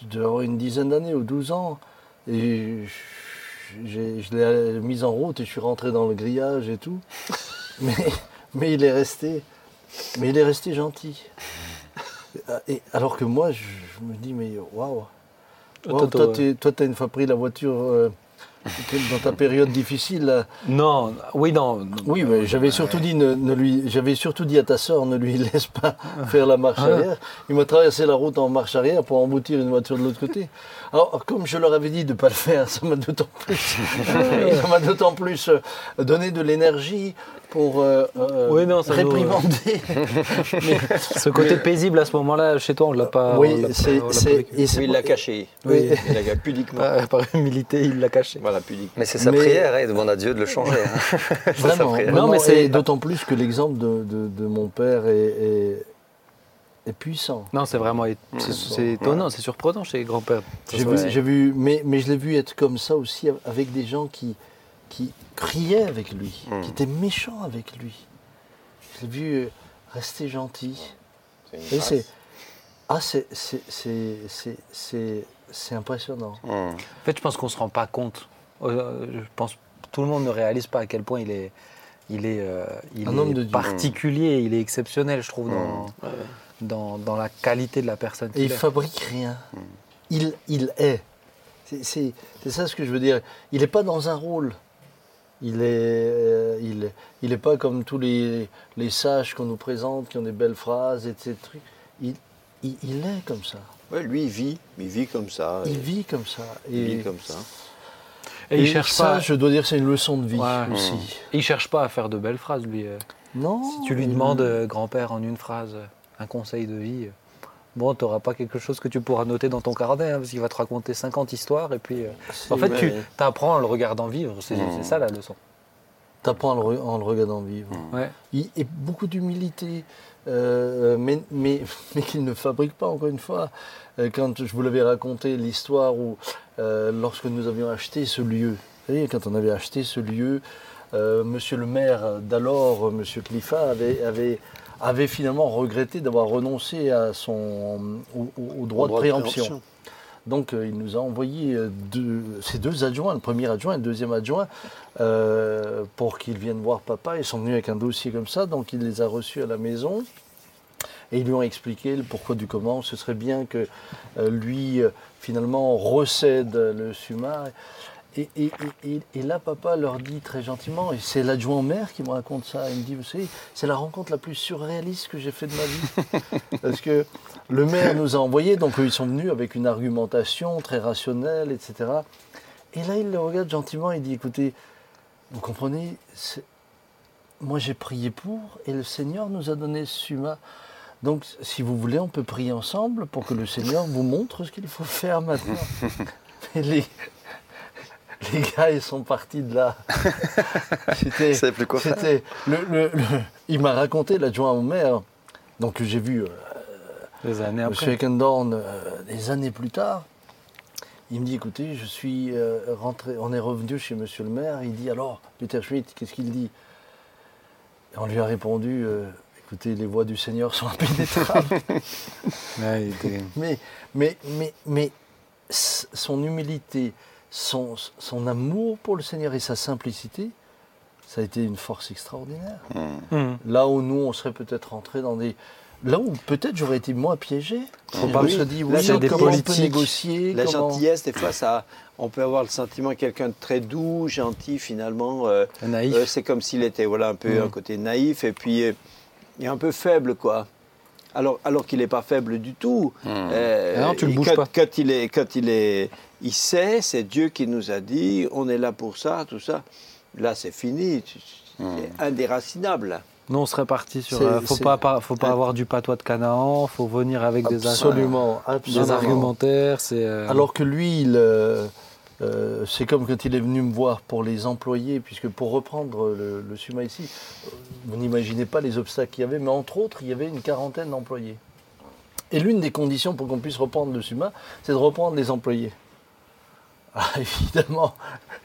je devais avoir une dizaine d'années ou 12 ans, et je, l'ai mise en route et je suis rentré dans le grillage et tout. Mais, mais il est resté, mais il est resté gentil. Et alors que moi, je, je me dis, mais waouh,
Toto,
toi,
ouais.
tu toi, as une fois pris la voiture euh, dans ta période difficile.
Non, oui, non.
Oui, mais j'avais surtout dit, ne, ne lui, j'avais surtout dit à ta sœur, ne lui laisse pas faire la marche arrière. Il m'a traversé la route en marche arrière pour emboutir une voiture de l'autre côté. Alors, comme je leur avais dit de ne pas le faire, ça m'a d'autant plus, ça m'a d'autant plus euh, donné de l'énergie pour euh, euh,
Oui, non, ça nous-
réprimander. Mais-
Ce côté paisible à ce moment-là, chez toi, on l'a pas.
oui,
on l'a pas-
c'est,
Oui, il l'a caché.
Oui.
Il l'a pudiquement.
Par, par humilité, il l'a caché.
Voilà, pudiquement.
Mais c'est sa
Mais-
prière, hein, il demande à Dieu de le changer. hein. C'est sa
Vraiment,
Non, mais c'est-
d'autant plus que l'exemple de, de- de mon père est, est- est puissant.
Non, c'est vraiment é- c'est, c'est étonnant, c'est surprenant chez les grands-pères.
J'ai vu, j'ai vu, mais, mais je l'ai vu être comme ça aussi avec des gens qui, qui criaient avec lui,
Mm.
qui étaient méchants avec lui. Je l'ai vu euh, rester gentil.
C'est une
Et
grâce.
c'est, ah, c'est, c'est, c'est, c'est, c'est- c'est impressionnant.
Hum.
En fait, je pense qu'on se rend pas compte. Euh, je pense tout le monde ne réalise pas à quel point il est, il est, euh, il
Un
est
homme de Dieu.
particulier, il est exceptionnel, je trouve, dans,
Ouais.
dans, dans la qualité de la personne
Et il fabrique rien. Il, il est. C'est, c'est- c'est ça ce que je veux dire. Il n'est pas dans un rôle. Il est, euh, il, est- il est pas comme tous les, les sages qu'on nous présente, qui ont des belles phrases et ces trucs. Il, il, il est comme ça.
Ouais, lui, il vit. Il vit comme ça.
Il vit comme ça.
il vit comme ça.
Et il cherche
ça,
pas.
je dois dire, c'est une leçon de vie
Ouais.
aussi.
Il cherche pas à faire de belles phrases, lui. euh.
Non.
Si tu lui demandes, euh, grand-père, en une phrase, un conseil de vie, bon, tu n'auras pas quelque chose que tu pourras noter dans ton carnet, hein, parce qu'il va te raconter 50 histoires, et puis... euh, en fait, tu apprends en le regardant vivre, c'est c'est ça la leçon.
T'apprends en le re- en le regardant vivre.
Ouais.
Il- et beaucoup d'humilité, euh, mais, mais, mais qu'il ne fabrique pas, encore une fois. Euh, Quand je vous l'avais raconté, l'histoire où, euh, lorsque nous avions acheté ce lieu, vous quand on avait acheté ce lieu, euh, monsieur le maire d'alors, monsieur Cliffat, avait, avait, avait finalement regretté d'avoir renoncé à son, au, droit, de préemption.
préemption.
Donc euh, il nous a envoyé euh, deux, ses deux adjoints, le premier adjoint et le deuxième adjoint, euh, pour qu'ils viennent voir papa. Ils sont venus avec un dossier comme ça, donc il les a reçus à la maison. Et ils lui ont expliqué le pourquoi du comment. Ce serait bien que euh, lui, finalement, recède le SUMA. Et, et- et- et- et là, papa leur dit très gentiment, et c'est l'adjoint au maire qui me raconte ça, il me dit, vous savez, c'est la rencontre la plus surréaliste que j'ai faite de ma vie. Parce que le maire nous a envoyés, donc eux, ils sont venus avec une argumentation très rationnelle, etc. Et là, il le regarde gentiment, il dit, écoutez, vous comprenez, moi j'ai prié pour, et le Seigneur nous a donné ce SUMA. Donc, si vous voulez, on peut prier ensemble pour que le Seigneur vous montre ce qu'il faut faire maintenant. Les, les gars, ils sont partis de là. C'était,
plus quoi faire.
c'était le, le- le- il m'a raconté l'adjoint au maire. Donc j'ai vu euh,
Des années
M.
après.
Eckendorn euh, des années plus tard. Il me dit, écoutez, je suis euh, rentré, on est revenu chez Monsieur le maire. Il dit, alors, Peter Schmidt, qu'est-ce qu'il dit? Et On lui a répondu, euh, écoutez, les voies du Seigneur sont impénétrables. Mais, mais, mais, mais son humilité, son, son amour pour le Seigneur et sa simplicité, ça a été une force extraordinaire.
Hum.
Là où nous, on serait peut-être rentrés dans des... Là où peut-être j'aurais été moins piégé.
Faut pas-
se dit,
Là,
oui,
c'est
des
comment on peut négocier
La
comment-
gentillesse, des fois, ça, on peut avoir le sentiment de quelqu'un de très doux, gentil, finalement. euh,
naïf.
euh, c'est comme s'il était voilà, un peu
Mm.
un côté naïf et puis euh, et un peu faible, quoi. Alors, alors qu'il n'est pas faible du tout. Euh,
Ah non, tu le bouges
quand,
pas.
Quand il est, quand il est, il sait, c'est Dieu qui nous a dit, on est là pour ça, tout ça. Là, c'est fini. Tu- C'est indéracinable.
Nous, on serait parti sur. Euh, faut pas, pas- faut pas avoir du patois de Canaan, faut venir avec des,
Absolument,
des
absolument.
argumentaires. C'est. euh,
Alors que lui, il, euh, c'est comme quand il est venu me voir pour les employés, puisque pour reprendre le, le SUMA ici, euh, vous n'imaginez pas les obstacles qu'il y avait, mais entre autres, il y avait une quarantaine d'employés. Et l'une des conditions pour qu'on puisse reprendre le SUMA, c'est de reprendre les employés. Ah, évidemment,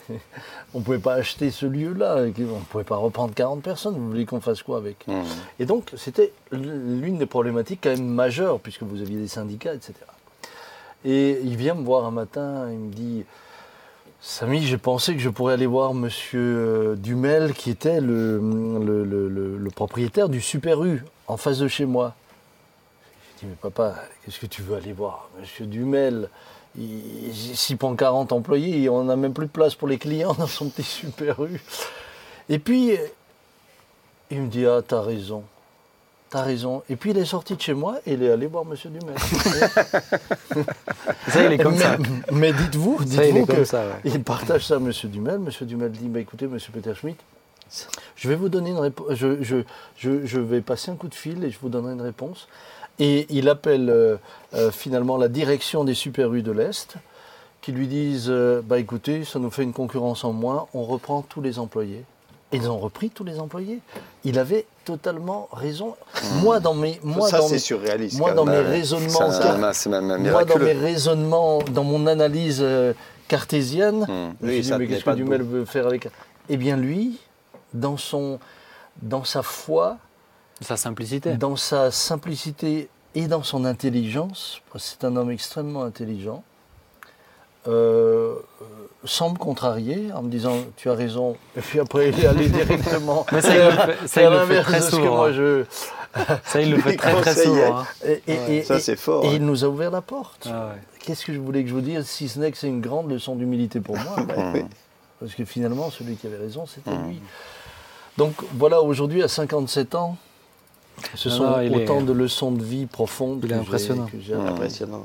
on ne pouvait pas acheter ce lieu-là, on ne pouvait pas reprendre 40 personnes, vous voulez qu'on fasse quoi avec
Hum.
et donc, c'était l'une des problématiques quand même majeures, puisque vous aviez des syndicats, etc. Et il vient me voir un matin, il me dit Samy, j'ai pensé que je pourrais aller voir monsieur euh, Dumel, qui était le, propriétaire du Super U, en face de chez moi. Je dis Mais papa, qu'est-ce que tu veux aller voir Monsieur Dumel, il- prend 40 employés, on n'a même plus de place pour les clients dans son petit super U. Et puis, il me dit Ah, t'as raison. T'as raison. Et puis il est sorti de chez moi et il est allé voir Monsieur Dumel.
Ça, il est comme ça.
mais mais dites-vous,
Ça, il
dites-vous que
ça, ouais.
il partage ça à Monsieur Dumel. Monsieur Dumel dit bah, écoutez, Monsieur Peter Schmitt, je vais vous donner une réponse. Je, je, je, je vais passer un coup de fil et je vous donnerai une réponse. Et il appelle euh, euh, finalement la direction des Super U de l'Est qui lui disent euh, bah écoutez, ça nous fait une concurrence en moins, on reprend tous les employés. Et ils ont repris tous les employés. Il avait totalement raison. Moi, dans mes, moi,
ça,
dans
c'est
mes-
surréaliste.
moi, dans mes raisonnements,
Ça,
car-
C'est même
moi, dans mes raisonnements, dans mon analyse euh, cartésienne,
Hmm.
me
Oui,
dit, mais qu'est-ce que. Dumel veut faire avec Eh bien, lui, dans, son, dans sa foi,
Sa simplicité.
dans sa simplicité et dans son intelligence, c'est un homme extrêmement intelligent, euh, sans me contrarier, en me disant tu as raison, et puis après il est allé directement
Mais ça, il le fait- ça, il
à
le fait
l'inverse
très souvent,
moi
hein.
je...
Ça, il le fait très très souvent. hein.
Et, et-
Ouais.
et-
Ça, c'est fort.
et
hein.
il nous a ouvert la porte.
Ah ouais.
Qu'est-ce que je voulais que je vous dise, si ce n'est que c'est une grande leçon d'humilité pour moi. Parce que finalement, celui qui avait raison, c'était lui. Donc voilà, aujourd'hui, à 57 ans, ce
Non,
sont
est-
autant de leçons de vie profondes
Il est
que j'ai-
impressionnant.
que
Impressionnant.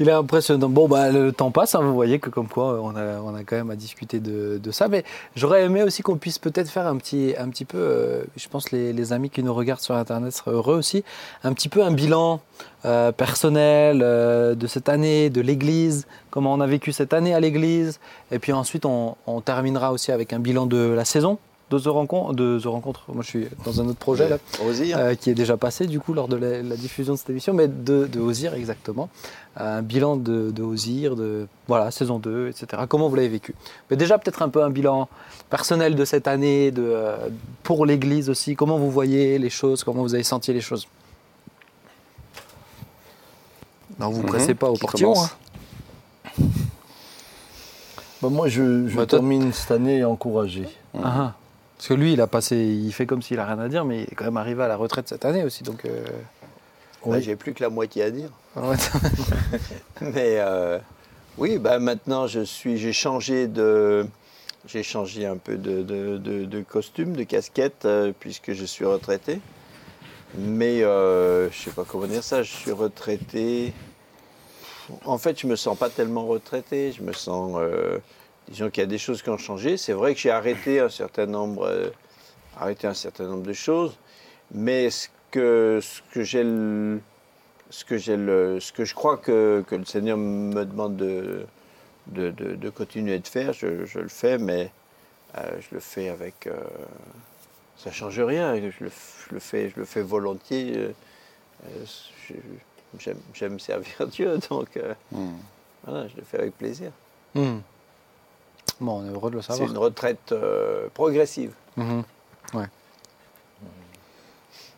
Il est impressionnant. Bon, bah, le temps passe, hein, vous voyez que comme quoi on a, on a quand même à discuter de, de ça. Mais j'aurais aimé aussi qu'on puisse peut-être faire un petit, un petit peu, euh, je pense que les, les amis qui nous regardent sur Internet seraient heureux aussi, un petit peu un bilan euh, personnel euh, de cette année, de l'Église, comment on a vécu cette année à l'Église. Et puis ensuite, on, on terminera aussi avec un bilan de la saison de The Rencontre. De The Rencontre. Moi, je suis dans un autre projet là. Euh, qui est déjà passé du coup lors de la, la diffusion de cette émission, mais de, de Ozir exactement. Un bilan de, de Ozir, de voilà, saison 2, etc. Comment vous l'avez vécu? Mais déjà peut-être un peu un bilan personnel de cette année, de, euh, pour l'Église aussi. Comment vous voyez les choses? Comment vous avez senti les choses? Non, vous ne
Mhm.
pressez pas au portillon. hein.
Bah, moi, je, je
Bah,
termine cette année encouragé.
Ah, ah. Parce que lui, il a passé, il fait comme s'il a rien à dire, mais il est quand même arrivé à la retraite cette année aussi. Donc, euh,
Bah. J'ai plus que la moitié à dire.
ouais.
Mais euh, oui, bah maintenant je suis, j'ai changé de, j'ai changé un peu de, de- de- de costume, de casquette, euh, puisque je suis retraité. Mais euh, je sais pas comment dire ça. Je suis retraité. En fait, je me sens pas tellement retraité. Je me sens, euh, disons qu'il y a des choses qui ont changé. C'est vrai que j'ai arrêté un certain nombre, arrêté un certain nombre de choses. Mais ce que, ce que j'ai le- ce que, j'ai le, ce que je crois que, que le Seigneur me demande de, de, de- de continuer de faire, je, je le fais, mais euh, je le fais avec. euh, ça ne change rien, je le, je le fais, je le fais volontiers. euh, j'aime, servir Dieu, donc
Hmm.
voilà, je le fais avec plaisir.
Hmm. Bon, on est heureux de le
C'est
savoir.
une retraite euh, progressive.
Mhm. Ouais.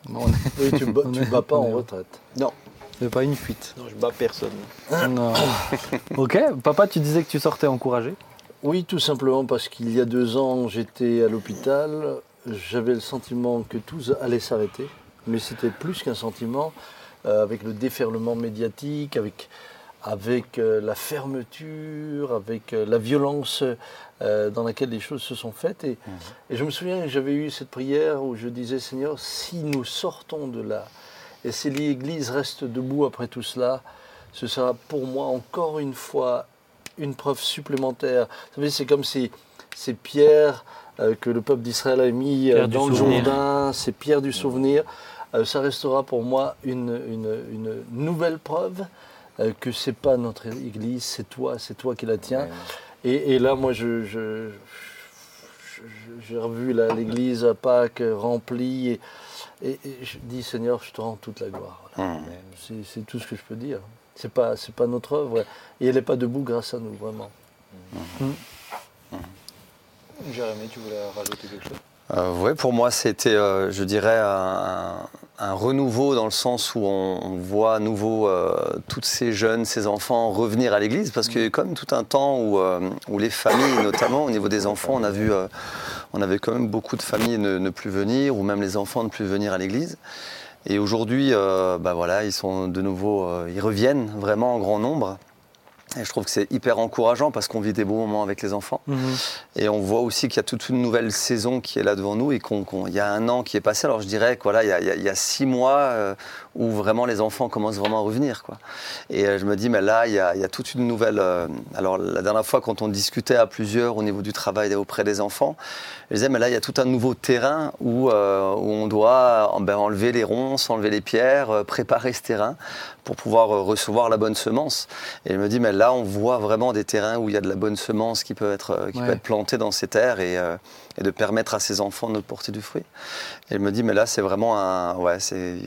Bon, on est-
Oui, tu ne
est-
bats pas en retraite.
Non,
c'est pas une fuite.
non je bats personne.
Non. ok, papa, tu disais que tu sortais encouragé.
Oui, tout simplement parce qu'il y a deux ans, j'étais à l'hôpital. J'avais le sentiment que tout allait s'arrêter. Mais c'était plus qu'un sentiment, euh, avec le déferlement médiatique, avec, avec euh, la fermeture, avec euh, la violence euh, dans laquelle les choses se sont faites. Et, et je me souviens que j'avais eu cette prière où je disais, Seigneur, si nous sortons de là, et si l'Église reste debout après tout cela, ce sera pour moi encore une fois une preuve supplémentaire. Vous savez, c'est comme ces, ces pierres euh, que le peuple d'Israël a mis euh, dans le
souvenir.
Jourdain, ces pierres du souvenir. Euh, ça restera pour moi une, une- une nouvelle preuve euh, que c'est pas notre Église, c'est toi, c'est toi qui la tiens. Et, et là, moi, je, je- j'ai revu l'Église à Pâques remplie et, et- et je dis Seigneur, je te rends toute la gloire. Voilà.
Hmm.
C'est, c'est tout ce que je peux dire. C'est pas, c'est pas notre œuvre et elle n'est pas debout grâce à nous, vraiment.
Jérémy, tu voulais rajouter quelque chose?
Euh, ouais, pour moi, c'était, euh, je dirais, un, un renouveau dans le sens où on, voit à nouveau euh, tous ces jeunes, ces enfants revenir à l'église, parce qu'il y a quand même tout un temps où, euh, où les familles, notamment au niveau des enfants, euh, on avait quand même beaucoup de familles ne, ne plus venir, ou même les enfants ne plus venir à l'église. Et aujourd'hui, euh, bah voilà, ils sont de nouveau, ils reviennent vraiment en grand nombre. Et je trouve que c'est hyper encourageant parce qu'on vit des beaux moments avec les enfants. Et on voit aussi qu'il y a toute une nouvelle saison qui est là devant nous et qu'il y a un an qui est passé. Alors je dirais qu'il voilà, y, a, il y a six mois euh, où vraiment les enfants commencent vraiment à revenir. Quoi. Et euh, je me dis, mais là, il y a, il y a toute une nouvelle. euh, alors la dernière fois, quand on discutait à plusieurs au niveau du travail auprès des enfants, je disais, mais là, il y a tout un nouveau terrain où, euh, où on doit ben, enlever les ronces, enlever les pierres, préparer ce terrain pour pouvoir recevoir la bonne semence. Et je me dis, mais là, on voit vraiment des terrains où il y a de la bonne semence qui peut être, euh, qui
Ouais.
peut être plantée dans ces terres et, euh, et de permettre à ces enfants de porter du fruit. Et je me dis, mais là, c'est vraiment un, ouais, c'est,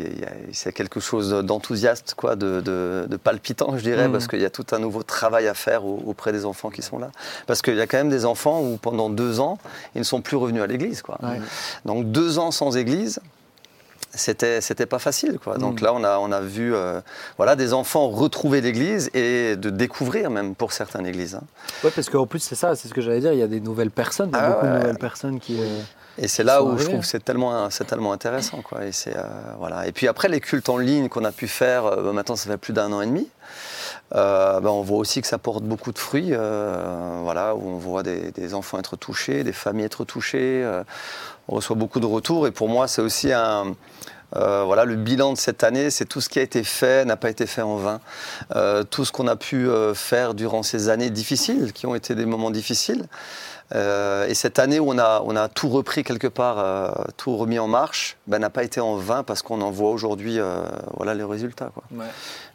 quelque chose d'enthousiaste, quoi, de, de- de palpitant, je dirais,
Mhm.
parce qu'il y a tout un nouveau travail à faire au- auprès des enfants qui sont là. Parce qu'il y a quand même des enfants où pendant deux ans, ils ne sont plus revenus à l'église, quoi.
Ouais.
Donc deux ans sans église, c'était c'était pas facile quoi. Donc
Mm.
là on a on a vu euh, voilà des enfants retrouver l'église et de découvrir même pour certaines églises. hein.
Ouais, parce qu'en plus, c'est ça, c'est ce que j'allais dire, il y a des nouvelles personnes, il y a
Ah
beaucoup de nouvelles personnes qui. euh,
Et c'est là où je trouve que c'est tellement c'est tellement intéressant quoi. Et c'est euh, voilà. Et puis après les cultes en ligne qu'on a pu faire euh, bah, maintenant ça fait plus d'un an et demi. Euh, bah, on voit aussi que ça porte beaucoup de fruits, euh, voilà, où on voit des, enfants être touchés, des familles être touchées. euh, on reçoit beaucoup de retours et pour moi c'est aussi un voilà, le bilan de cette année, c'est tout ce qui a été fait n'a pas été fait en vain. Tout ce qu'on a pu faire durant ces années difficiles, qui ont été des moments difficiles. Euh, et cette année où on a, on a tout repris quelque part, euh, tout remis en marche, ben, n'a pas été en vain parce qu'on en voit aujourd'hui euh, voilà, les résultats. Quoi.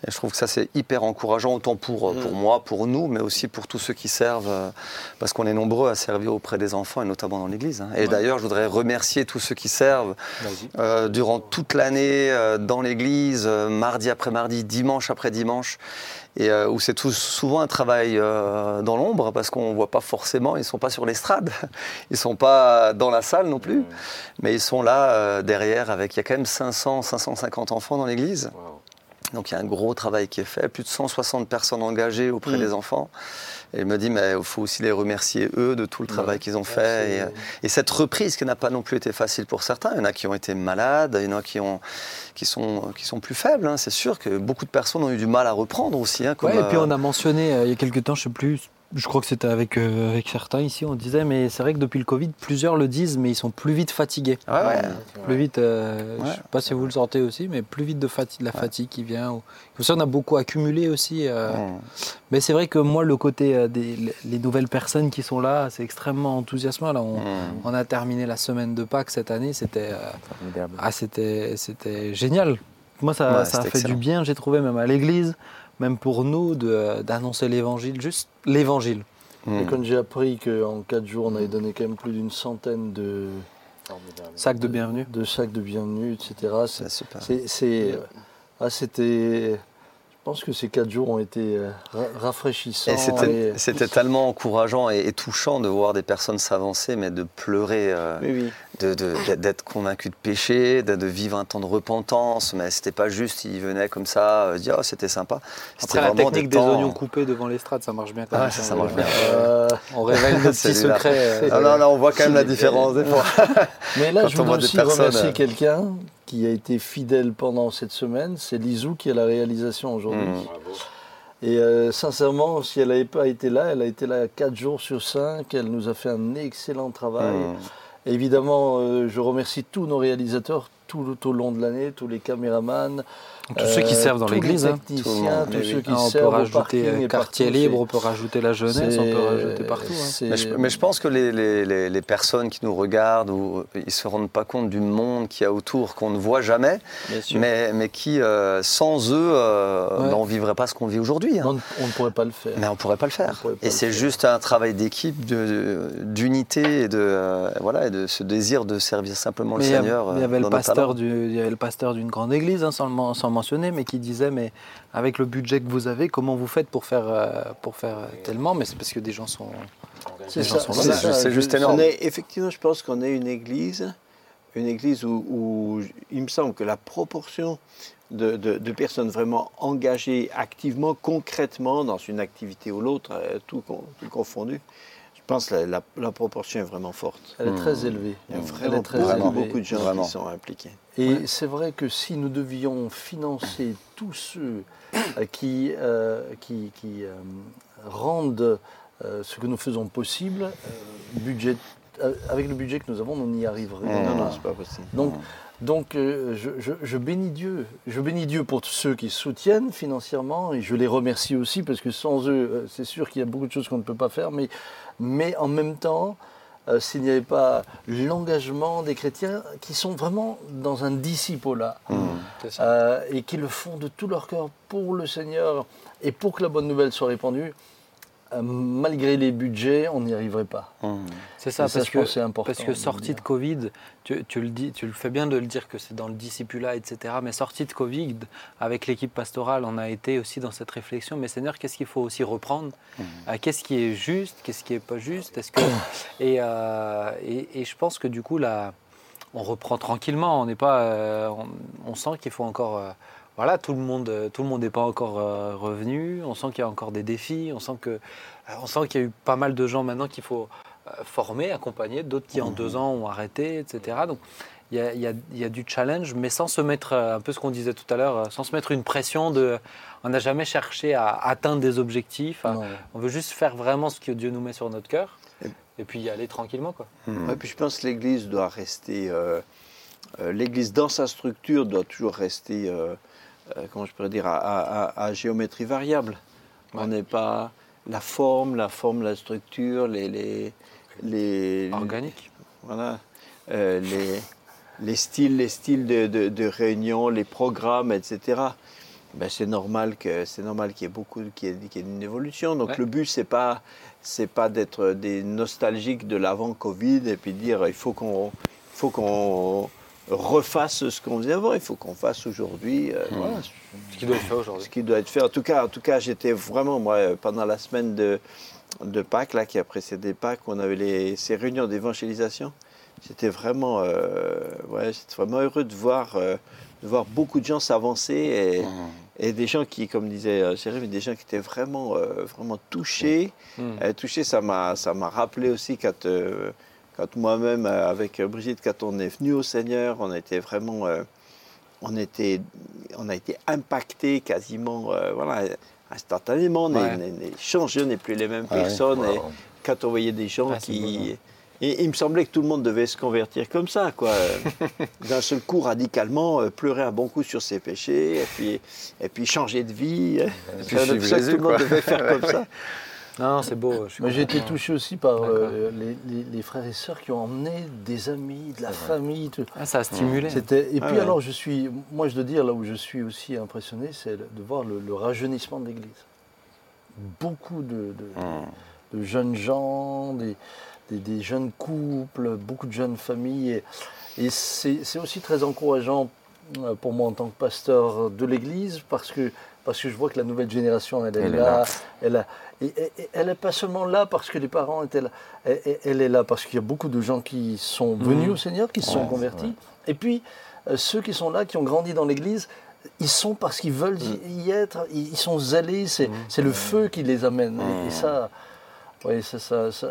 Et je trouve que ça c'est hyper encourageant, autant pour, pour moi, pour nous, mais aussi pour tous ceux qui servent, parce qu'on est nombreux à servir auprès des enfants et notamment dans l'Église. hein. Et d'ailleurs, je voudrais remercier tous ceux qui servent euh, durant toute l'année euh, dans l'Église, euh, mardi après mardi, dimanche après dimanche. Et euh, où c'est tout- souvent un travail euh, dans l'ombre parce qu'on ne voit pas forcément, ils ne sont pas sur l'estrade, ils ne sont pas dans la salle non plus, mais ils sont là euh, derrière avec, il y a quand même 500, 550 enfants dans l'église. Donc il y a un gros travail qui est fait, plus de 160 personnes engagées auprès des enfants. Et il me dit, mais il faut aussi les remercier eux de tout le travail qu'ils ont fait. Et, et cette reprise qui n'a pas non plus été facile pour certains. Il y en a qui ont été malades, il y en a qui, ont, qui, sont, qui sont plus faibles. hein. C'est sûr que beaucoup de personnes ont eu du mal à reprendre aussi. hein, comme,
Ouais, et puis
euh,
on a mentionné euh, il y a quelques temps, je sais plus, je crois que c'était avec, euh, avec certains ici, on disait, mais c'est vrai que depuis le Covid, plusieurs le disent, mais ils sont plus vite fatigués.
Ouais, ouais.
Plus vite, euh, je
Ouais.
sais pas si vous le sentez aussi, mais plus vite de, fatigue, la fatigue qui vient. ou- Comme ça, on a beaucoup accumulé aussi. euh. Mais c'est vrai que moi, le côté des les- les nouvelles personnes qui sont là, c'est extrêmement enthousiasmant. Là, on, on a terminé la semaine de Pâques cette année, c'était ah, c'était génial. Moi, ça, ça a fait du bien, j'ai trouvé, même à l'église, même pour nous, d'annoncer l'évangile, juste l'évangile.
Mm.
Et quand j'ai appris qu'en 4 jours, on avait donné quand même plus d'une centaine de,
Sac de bienvenue.
de sacs de bienvenue, etc.
C'est-
ah, C'était. Je pense que ces 4 jours ont été euh, ra- rafraîchissants.
C'était
et-
tellement encourageant et, et touchant de voir des personnes s'avancer, mais de pleurer, euh,
Oui, oui.
d'être- convaincu de péché, de, de vivre un temps de repentance. Mais c'était pas juste, ils venaient comme ça, euh, se dire oh, c'était sympa. C'était
Après, la technique
des
des
temps-
oignons coupés devant l'estrade, ça marche bien quand
Ah,
même.
ça, ça marche bien.
Euh,
On révèle nos petits secrets.
Ah non, là, on voit quand même la différence des fois.
Mais là,
Quand
je voudrais aussi
personnes,
remercier quelqu'un qui a été fidèle pendant cette semaine. C'est Lizou qui a la réalisation aujourd'hui.
Mm.
Et euh, sincèrement, si elle n'avait pas été là, elle a été là 4 jours sur 5. Elle nous a fait un excellent travail.
Mm.
Évidemment, euh, je remercie tous nos réalisateurs tout, au long de l'année, tous les caméramans.
Tous ceux qui
euh,
servent dans
tous
l'église. Hein.
tous ceux qui
Ah, on peut
servent au
rajouter
parking
euh, quartier
partout,
libre, on peut rajouter la jeunesse, on peut rajouter partout. hein.
Mais je, mais je pense que les, les- les- les personnes qui nous regardent, ou, ils se rendent pas compte du monde qu'il y a autour, qu'on ne voit jamais, mais, mais qui, euh, sans eux, euh,
Ouais.
ben, on vivrait pas ce qu'on vit aujourd'hui. hein.
On, ne pourrait pas le faire.
Mais on pourrait pas le faire.
pas
Et c'est juste un travail d'équipe, d'unité et de euh, voilà, et de ce désir de servir simplement
Mais
le Seigneur.
il y
euh,
avait le pasteur
talents.
du, il y avait le pasteur d'une grande église, hein, sans, sans mentionner, mais qui disait mais avec le budget que vous avez, comment vous faites pour faire euh, pour faire euh, tellement? Mais c'est parce que des gens sont.
C'est
juste énorme.
Est- effectivement, je pense qu'on est une église, une église où, où il me semble que la proportion de, de- de personnes vraiment engagées activement, concrètement, dans une activité ou l'autre, euh, tout confondu, Je pense que la, la- la proportion est vraiment forte.
Elle est
Hmm.
très élevée.
Il y a
Elle
vraiment
est très
beaucoup,
Vraiment.
élevée.
beaucoup de gens
Vraiment.
qui sont impliqués.
Et c'est vrai que si nous devions financer tous ceux euh, qui, euh, qui, qui, euh, rendent euh, ce que nous faisons possible, euh, budget, euh, avec le budget que nous avons, on n'y arriverait
Mmh.
Non,
pas.
non, c'est pas possible.
Donc, donc euh, je, je- je bénis Dieu. Je bénis Dieu pour tous ceux qui soutiennent financièrement et je les remercie aussi parce que sans eux, c'est sûr qu'il y a beaucoup de choses qu'on ne peut pas faire. Mais, mais en même temps, euh, s'il n'y avait pas l'engagement des chrétiens qui sont vraiment dans un disciple-là
ça.
euh, et qui le font de tout leur cœur pour le Seigneur et pour que la bonne nouvelle soit répandue, malgré les budgets, on n'y arriverait pas.
C'est ça, parce
je
que,
c'est important
parce que sortie de Covid, tu, tu le dis, tu le fais bien de le dire que c'est dans le discipulat, etc. Mais sortie de Covid, avec l'équipe pastorale, on a été aussi dans cette réflexion. Mais Seigneur, qu'est-ce qu'il faut aussi reprendre? Euh, Qu'est-ce qui est juste Qu'est-ce qui est pas juste? Est-ce que et, euh, et, et je pense que du coup là, on reprend tranquillement. On n'est pas, euh, on, on sent qu'il faut encore. euh, voilà, tout le monde, euh, tout le monde n'est pas encore euh, revenu. On sent qu'il y a encore des défis. On sent que, euh, on sent qu'il y a eu pas mal de gens maintenant qu'il faut former, accompagner. D'autres qui en deux ans ont arrêté, etc. Donc il y a, il y a- il y a du challenge, mais sans se mettre un peu ce qu'on disait tout à l'heure, sans se mettre une pression de. On n'a jamais cherché à atteindre des objectifs. à-
Non.
on veut juste faire vraiment ce que Dieu nous met sur notre cœur.
Et-
Et puis y aller tranquillement, quoi.
Ouais, puis je pense que l'Église doit rester. euh, euh, L'Église, dans sa structure, doit toujours rester, euh, euh, comment je pourrais dire, à, à- à- géométrie variable. On n'est pas. La forme, la forme, la structure, les. les, les
Organique.
Voilà. Euh, les, les styles, les styles de, de, de réunion, les programmes, etc. Ben, c'est normal que c'est normal qu'il y ait beaucoup, qu'il y ait, qu'il y ait une évolution. Donc
Ouais.
le but c'est pas c'est pas d'être des nostalgiques de l'avant Covid et puis dire il faut qu'on faut qu'on refasse ce qu'on faisait avant. Il faut qu'on fasse aujourd'hui. euh, voilà,
Ce qui doit être fait
ce
aujourd'hui.
qui doit être fait. En tout cas, en tout cas, j'étais vraiment moi euh, pendant la semaine de, de Pâques là qui a précédé Pâques, on avait les, ces réunions d'évangélisation. J'étais vraiment, euh, ouais, j'étais vraiment heureux de voir, euh, de voir beaucoup de gens s'avancer et, et des gens qui, comme disait Jérémy, des gens qui étaient vraiment, euh, vraiment touchés.
Mm.
Euh, touchés, ça m'a, ça m'a rappelé aussi quand, euh, quand moi-même euh, avec Brigitte, quand on est venu au Seigneur, on était vraiment, euh, on était, on a été impacté quasiment, euh, voilà, instantanément. On est-
Ouais.
on est- n'est plus les mêmes
Ah
personnes. Et
Wow.
quand on voyait des gens
Ah,
qui. Et il me semblait que tout le monde devait se convertir comme ça, quoi. D'un seul coup, radicalement, pleurer un bon coup sur ses péchés, et puis, et puis changer de vie.
puis
J'ai
suivre
l'impression que tout le monde devait faire comme ça.
Non, c'est beau.
j'ai été touché aussi par euh, les, les- les frères et sœurs qui ont emmené des amis, de la famille. tout.
Ah, ça a stimulé.
C'était, et
Ah
puis
ouais.
alors, je suis, moi je dois dire, là où je suis aussi impressionné, c'est de voir le, le rajeunissement de l'Église. Beaucoup de, de- de jeunes gens, des, des- des jeunes couples, beaucoup de jeunes familles. Et, et c'est, c'est aussi très encourageant euh, pour moi en tant que pasteur de l'Église parce que, parce que je vois que la nouvelle génération, elle est,
Elle est
là.
là.
Elle, a- et- et- et elle n'est pas seulement là parce que les parents étaient là. Elle, est là parce qu'il y a beaucoup de gens qui sont venus au Seigneur, qui se sont convertis. Et puis, euh, ceux qui sont là, qui ont grandi dans l'Église, ils sont parce qu'ils veulent y- y être, ils ils sont zélés, c'est c'est le feu qui les amène. Et, et ça, ouais, ça, ça, ça,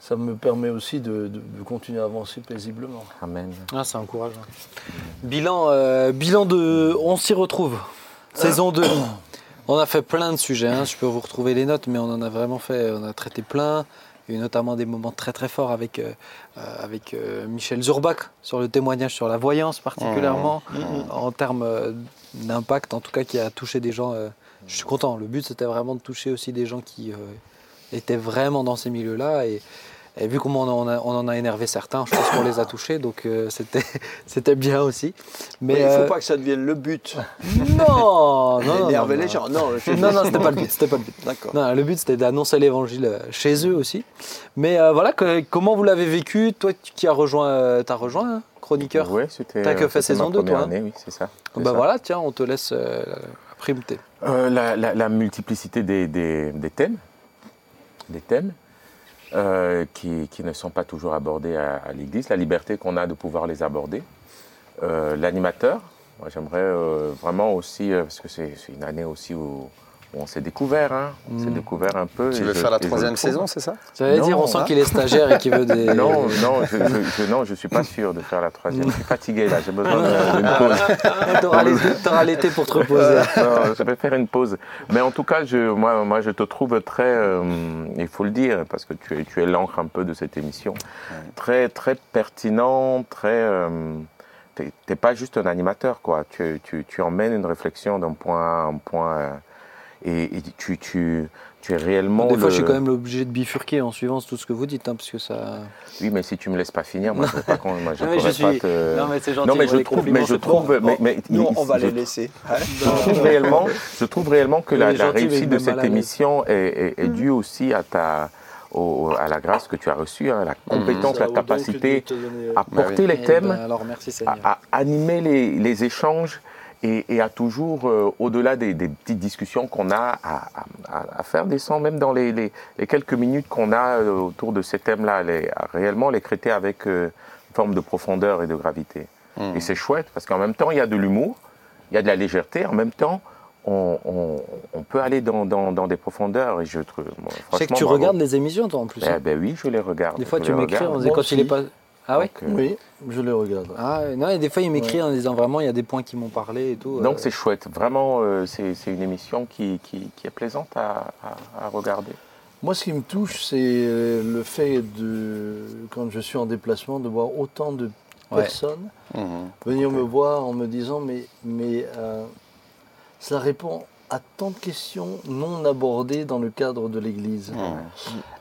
ça me permet aussi de, de- de continuer à avancer paisiblement.
Amen.
Ah, c'est encourageant. Bilan, euh, bilan de. On s'y retrouve. Saison 2. On a fait plein de sujets. hein. Je peux vous retrouver les notes, mais on en a vraiment fait. On a traité plein. Il y a eu notamment des moments très très forts avec, euh, euh, avec euh, Michel Zurbach sur le témoignage sur la voyance particulièrement, en termes euh, d'impact en tout cas qui a touché des gens. je suis content. Le but c'était vraiment de toucher aussi des gens qui étaient vraiment dans ces milieux-là et, et vu comment on en a, on en a énervé certains, je pense qu'on les a touchés, donc euh, c'était c'était bien aussi.
Mais
Mais
il ne faut
euh,
pas que ça devienne le but.
non, non, non,
les gens. Non,
Non, non, c'était pas le but. C'était pas le but.
D'accord.
Non, le but c'était d'annoncer l'évangile euh, chez eux aussi. Mais euh, voilà, que- comment vous l'avez vécu Toi tu- qui as rejoint, t'as rejoint, hein, chroniqueur?
Oui, c'était.
T'as que fait saison
ma
deux, toi,
première
hein?
année, oui, c'est ça. c'est
Bah
ça.
voilà, tiens, on te laisse euh, la.
Euh, la, la- la multiplicité des, des- des thèmes, des thèmes euh, qui, qui ne sont pas toujours abordés à, à l'Église, la liberté qu'on a de pouvoir les aborder, Euh, l'animateur. J'aimerais euh, vraiment aussi, euh, parce que c'est une année aussi où on s'est découvert, hein. on s'est
Mm.
découvert un peu.
Tu veux
je-
faire la troisième saison, c'est ça?
J'allais dire,
Non,
on sent
hein.
qu'il est stagiaire et qu'il veut des.
Non, non, je, je, je- non, je suis pas sûr de faire la troisième. Je suis fatigué là, j'ai besoin de- d'une pause.
T'auras l'été- T'auras l'été pour te reposer.
Non, je vais faire une pause. Mais en tout cas, je, moi, moi, je te trouve très, euh, il faut le dire, parce que tu es, tu es l'encre un peu de cette émission, très, très pertinent, très. euh, t'es- pas juste un animateur, quoi. Tu, tu, tu emmènes une réflexion d'un point à un point. Euh, et, et tu, tu, tu es réellement.
Des fois,
le-
je suis quand même obligé de bifurquer en suivant tout ce que vous dites, hein, parce que ça.
Oui, mais si tu me laisses pas finir, moi, je ne pas, moi, je
Non, mais je
pourrais
suis-
pas te.
Non, mais c'est gentil.
Non, mais je trouve, mais je trouve, mais, mais
Nous,
il-
on va
je-
les laisser.
je trouve réellement, je trouve réellement que la, réussite de cette émission est, est- est due aussi à ta, au- à la grâce que tu as reçue, hein, la compétence, la capacité à porter
Eh
les thèmes,
ben, alors, merci Seigneur.
à, à animer les, les échanges et, et à toujours, euh, au-delà des, des petites discussions qu'on a, à, à- à faire descendre, même dans les, les- les quelques minutes qu'on a euh, autour de ces thèmes-là, les- réellement les traiter avec euh, une forme de profondeur et de gravité.
Mmh.
Et c'est chouette parce qu'en même temps, il y a de l'humour, il y a de la légèreté, en même temps, on, on- on peut aller dans, dans- dans des profondeurs. Et je trouve,
Je sais que tu
bravo.
regardes les émissions, toi, en plus.
Eh ben oui, je les regarde.
Des fois,
je
tu m'écris disant
Moi
quand il est pas. Ah ouais
Donc, euh,
Oui, je les regarde.
Ah ouais, non, et des fois, il m'écrit en disant vraiment, il y a des points qui m'ont parlé et tout.
Donc
euh.
c'est chouette, vraiment, euh, c'est c'est une émission qui, qui- qui est plaisante à, à- à regarder.
Moi, ce qui me touche, c'est le fait de, quand je suis en déplacement, de voir autant de personnes
Mhm.
venir me voir en me disant mais, mais euh, ça répond à tant de questions non abordées dans le cadre de l'Église.
Mhm.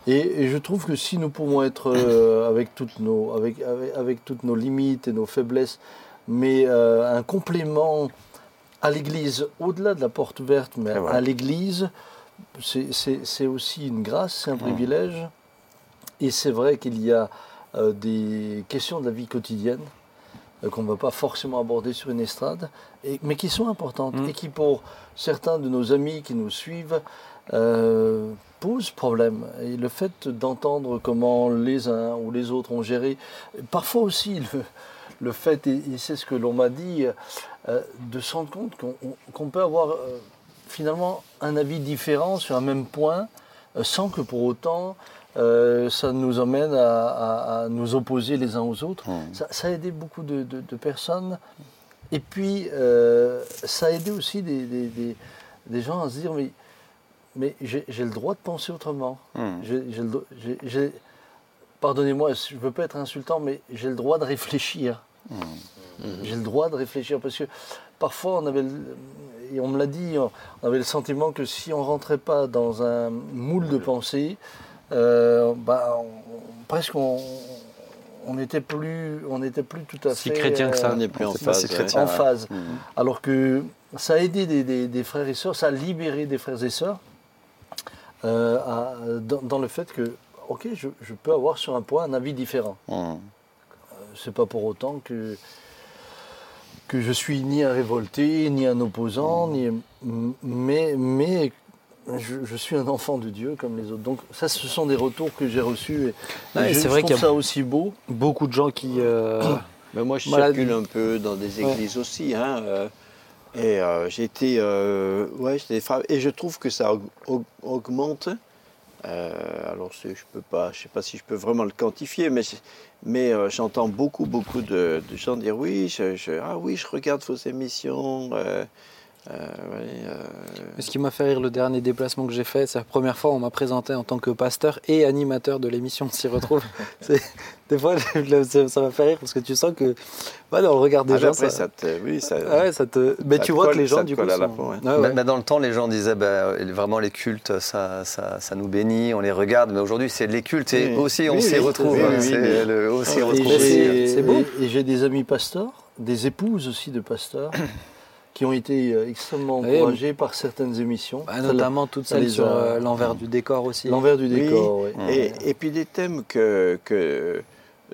Et, et je trouve que si nous pouvons être euh, avec, toutes nos, avec, avec, avec toutes nos limites et nos faiblesses, mais euh, un complément à l'Église, au-delà de la porte ouverte, mais à l'Église, c'est- aussi une grâce, c'est un privilège. Et c'est vrai qu'il y a euh, des questions de la vie quotidienne qu'on ne va pas forcément aborder sur une estrade, et, mais qui sont importantes
Mm.
et qui, pour certains de nos amis qui nous suivent, euh, posent problème. Et le fait d'entendre comment les uns ou les autres ont géré, parfois aussi le, le fait, et, et c'est ce que l'on m'a dit, euh, de se rendre compte qu'on on- qu'on peut avoir euh, finalement un avis différent sur un même point, euh, sans que pour autant euh, ça nous emmène à, à- à nous opposer les uns aux autres.
Mhm.
Ça, ça a aidé beaucoup de, de- de personnes. Et puis, euh, ça a aidé aussi des, des- des- des gens à se dire, mais, mais j'ai le droit de penser autrement. J'ai- Pardonnez-moi, je ne veux pas être insultant, mais j'ai le droit de réfléchir. J'ai le droit de réfléchir parce que parfois on avait, le- et on me l'a dit, on avait le sentiment que si on rentrait pas dans un moule de pensée, euh, bah, on- presque on, on n'était plus, on n'était plus tout à
Si
fait
chrétien que ça.
On n'est plus en phase.
si chrétien.
en phase.
Mhm.
Alors que ça a aidé des, des- des frères et sœurs, ça a libéré des frères et sœurs euh, à- dans, dans le fait que, ok, je, je peux avoir sur un point un avis différent.
Mhm.
C'est pas pour autant que que je suis ni un révolté, ni un opposant, ni mais mais je, je suis un enfant de Dieu comme les autres. Donc ça, ce sont des retours que j'ai reçus. Et,
Ouais,
et
c'est vrai qu'il y
trouve
a-
ça aussi beau.
Beaucoup de gens qui. euh,
Mais moi, je
Malade.
circule un peu dans des églises aussi. hein, euh, et euh, j'ai été. euh, ouais, j'étais frappé. Et je trouve que ça aug- aug- augmente. Euh, alors, je peux pas, je sais pas si je peux vraiment le quantifier, mais, mais euh, j'entends beaucoup, beaucoup de, gens dire oui, je, je- ah oui, je regarde vos émissions. euh, euh, euh,
Ce qui m'a fait rire le dernier déplacement que j'ai fait, c'est la première fois on m'a présenté en tant que pasteur et animateur de l'émission, on s'y retrouve. C'est- des fois, ça m'a fait rire parce que tu sens que ouais, dans le regard des
ah, mais
gens,
après,
ça,
ça te, oui, ça,
Ah ouais, ça te. Mais
ça
tu
te
vois que les gens du coup.
colle à la
sont-
peau, ouais.
Ouais, ouais.
Mais dans le temps, les gens disaient bah, vraiment les cultes, ça, ça, ça nous bénit, on les regarde. Mais aujourd'hui, c'est les cultes et
Oui.
aussi on
Oui,
s'y
oui,
retrouve.
oui,
hein,
oui,
c'est
oui.
le- on
beau.
et j'ai des amis pasteurs, des épouses aussi de pasteurs, qui ont été euh, extrêmement
Oui,
encouragés par certaines émissions.
Bah, notamment toutes celles
les
sur euh, l'envers du décor aussi.
L'envers du
Oui.
décor, oui.
Et, et puis des thèmes que, que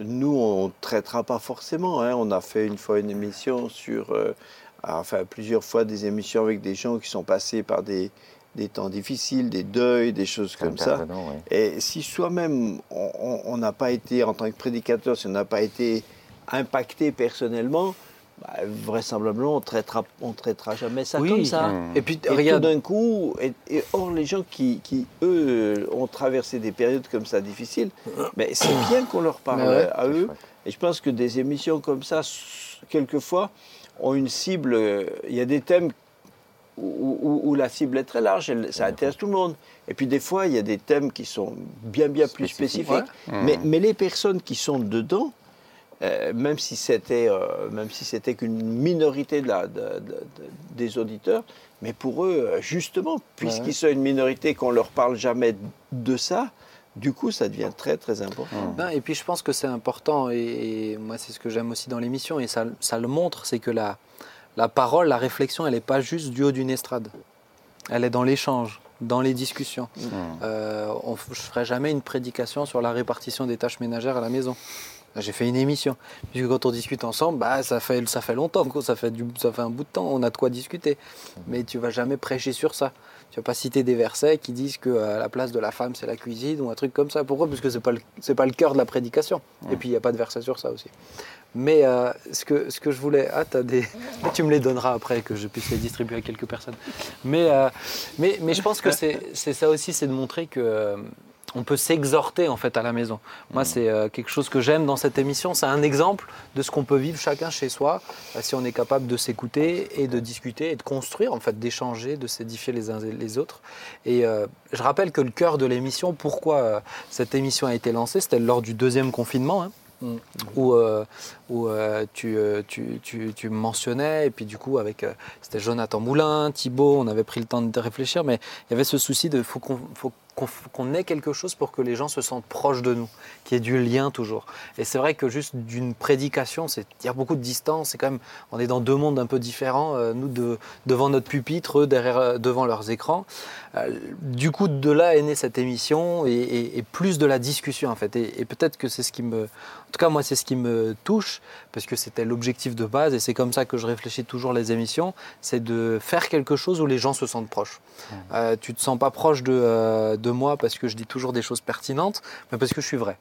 nous, on ne traitera pas forcément. hein. On a fait une fois une émission sur, euh, enfin plusieurs fois des émissions avec des gens qui sont passés par des, des temps difficiles, des deuils, des choses comme ça. Et si soi-même, on n'a pas été, en tant que prédicateur, si on n'a pas été impacté personnellement, bah, vraisemblablement, on traitera, on traitera jamais ça
Oui.
comme ça.
Mmh.
Et puis
Et
regarde,
tout d'un coup, et, et or les gens qui, qui, eux, ont traversé des périodes comme ça difficiles, mais c'est bien qu'on leur parle
ouais.
à eux. Et je pense que des émissions comme ça, quelquefois, ont une cible. Il y a des thèmes où, où- où la cible est très large, elle- ça intéresse tout le monde. Et puis des fois, il y a des thèmes qui sont bien, bien plus
Spécifiques.
spécifiques. Mais, mais les personnes qui sont dedans, euh, même si c'était euh, même si c'était qu'une minorité de la, de- de- de- des auditeurs, mais pour eux, euh, justement, puisqu'ils sont une minorité, qu'on leur parle jamais de ça, du coup, ça devient très très important.
Non, et puis je pense que c'est important, et, et moi c'est ce que j'aime aussi dans l'émission, et ça, ça le montre, c'est que la, la parole, la réflexion, elle n'est pas juste du haut d'une estrade. Elle est dans l'échange, dans les discussions. Euh, on, je ne ferai jamais une prédication sur la répartition des tâches ménagères à la maison. J'ai fait une émission. Puisque quand on discute ensemble, bah, ça, fait, ça fait longtemps, quoi. ça fait, du, ça fait un bout de temps, on a de quoi discuter. Mais tu vas jamais prêcher sur ça. Tu vas pas citer des versets qui disent que à la place de la femme, c'est la cuisine ou un truc comme ça. Pourquoi? Parce que ce n'est pas, le- pas le cœur de la prédication. Et puis, il n'y a pas de verset sur ça aussi. Mais euh, ce, que, ce que je voulais... Ah, t'as des... tu me les donneras après, que je puisse les distribuer à quelques personnes. Mais, euh, mais, mais je pense que c'est, c'est ça aussi, c'est de montrer que... on peut s'exhorter en fait à la maison. Moi, c'est euh, quelque chose que j'aime dans cette émission. C'est un exemple de ce qu'on peut vivre chacun chez soi euh, si on est capable de s'écouter et de discuter et de construire, en fait, d'échanger, de s'édifier les uns et les autres. Et euh, je rappelle que le cœur de l'émission, pourquoi euh, cette émission a été lancée, c'était lors du deuxième confinement. hein,
Mm.
où, euh, où euh, tu, tu, tu, tu me mentionnais, et puis du coup, avec euh, c'était Jonathan Moulin, Thibaut, on avait pris le temps de réfléchir, mais il y avait ce souci de faut faut qu'on qu'on ait quelque chose pour que les gens se sentent proches de nous, qu'il y ait du lien toujours. Et c'est vrai que juste d'une prédication, c'est il y a beaucoup de distance, c'est quand même on est dans deux mondes un peu différents, euh, nous de, devant notre pupitre, eux derrière euh, devant leurs écrans. Euh, du coup, de là est née cette émission et, et- et plus de la discussion en fait. Et, et peut-être que c'est ce qui me, en tout cas moi c'est ce qui me touche parce que c'était l'objectif de base et c'est comme ça que je réfléchis toujours les émissions, c'est de faire quelque chose où les gens se sentent proches. Euh, tu te sens pas proche de, de moi parce que je dis toujours des choses pertinentes, mais parce que je suis vrai.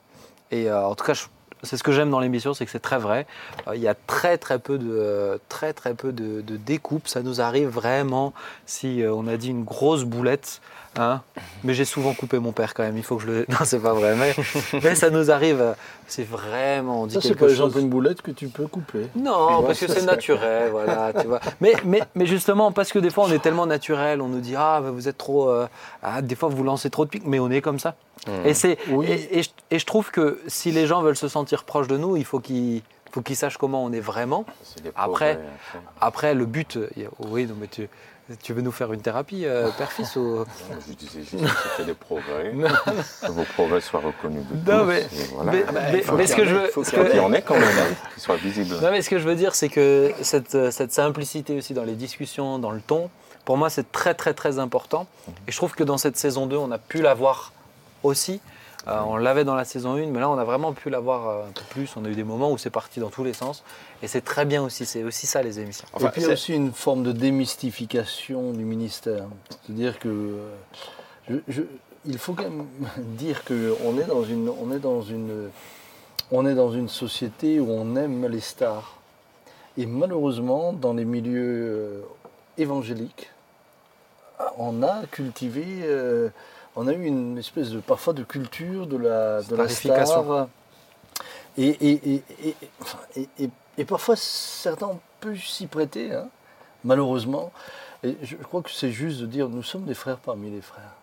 Et euh, en tout cas, c'est ce que j'aime dans l'émission, c'est que c'est très vrai. Euh, Il y a très très peu de très très peu de, de découpes. Ça nous arrive vraiment si euh, on a dit une grosse boulette. Hein mais j'ai souvent coupé mon père quand même. Il faut que je le. Non, c'est pas vrai. Mais, mais ça nous arrive. C'est vraiment on dit
Ça, c'est par
chose.
exemple une boulette que tu peux couper.
Non, parce que c'est naturel, voilà, tu vois. Mais, mais, mais justement, parce que des fois, on est tellement naturel, on nous dit ah, bah, vous êtes trop, euh, ah, des fois vous lancez trop de piques, mais on est comme ça. Et c'est,
Oui.
et, et je, et je trouve que si les gens veulent se sentir proches de nous, il faut qu'ils, faut qu'ils sachent comment on est vraiment. Après-
après.
Le but, oui, non, mais tu, tu veux nous faire une thérapie, euh, père-fils ou...
Je disais juste que c'était des progrès, que vos progrès soient reconnus de
Non,
tous.
mais-
voilà.
mais-
Ah bah,
mais- ce que je veux,
faut qu'il y en
ait quand même, hein, qui soient visibles.
Non, mais ce que je veux dire, c'est que cette, euh, cette simplicité aussi dans les discussions, dans le ton, pour moi, c'est très, très, très important. Et je trouve que dans cette saison 2, on a pu l'avoir aussi. Euh, on l'avait dans la saison 1, mais là, on a vraiment pu l'avoir euh, un peu plus. On a eu des moments où c'est parti dans tous les sens. Et c'est très bien aussi. C'est aussi ça, les émissions.
Enfin,
et puis il y a
c'est-
aussi une forme de démystification du ministère. C'est-à-dire que euh, je- je- il faut quand même dire qu'on est dans une, on est dans une, on est dans une société où on aime les stars. Et malheureusement, dans les milieux évangéliques, on a cultivé, euh, on a eu une espèce de parfois de culture de la, de la
Starification.
star. Et, parfois, certains ont pu s'y prêter, hein, malheureusement. Et je je crois que c'est juste de dire nous sommes des frères parmi les frères.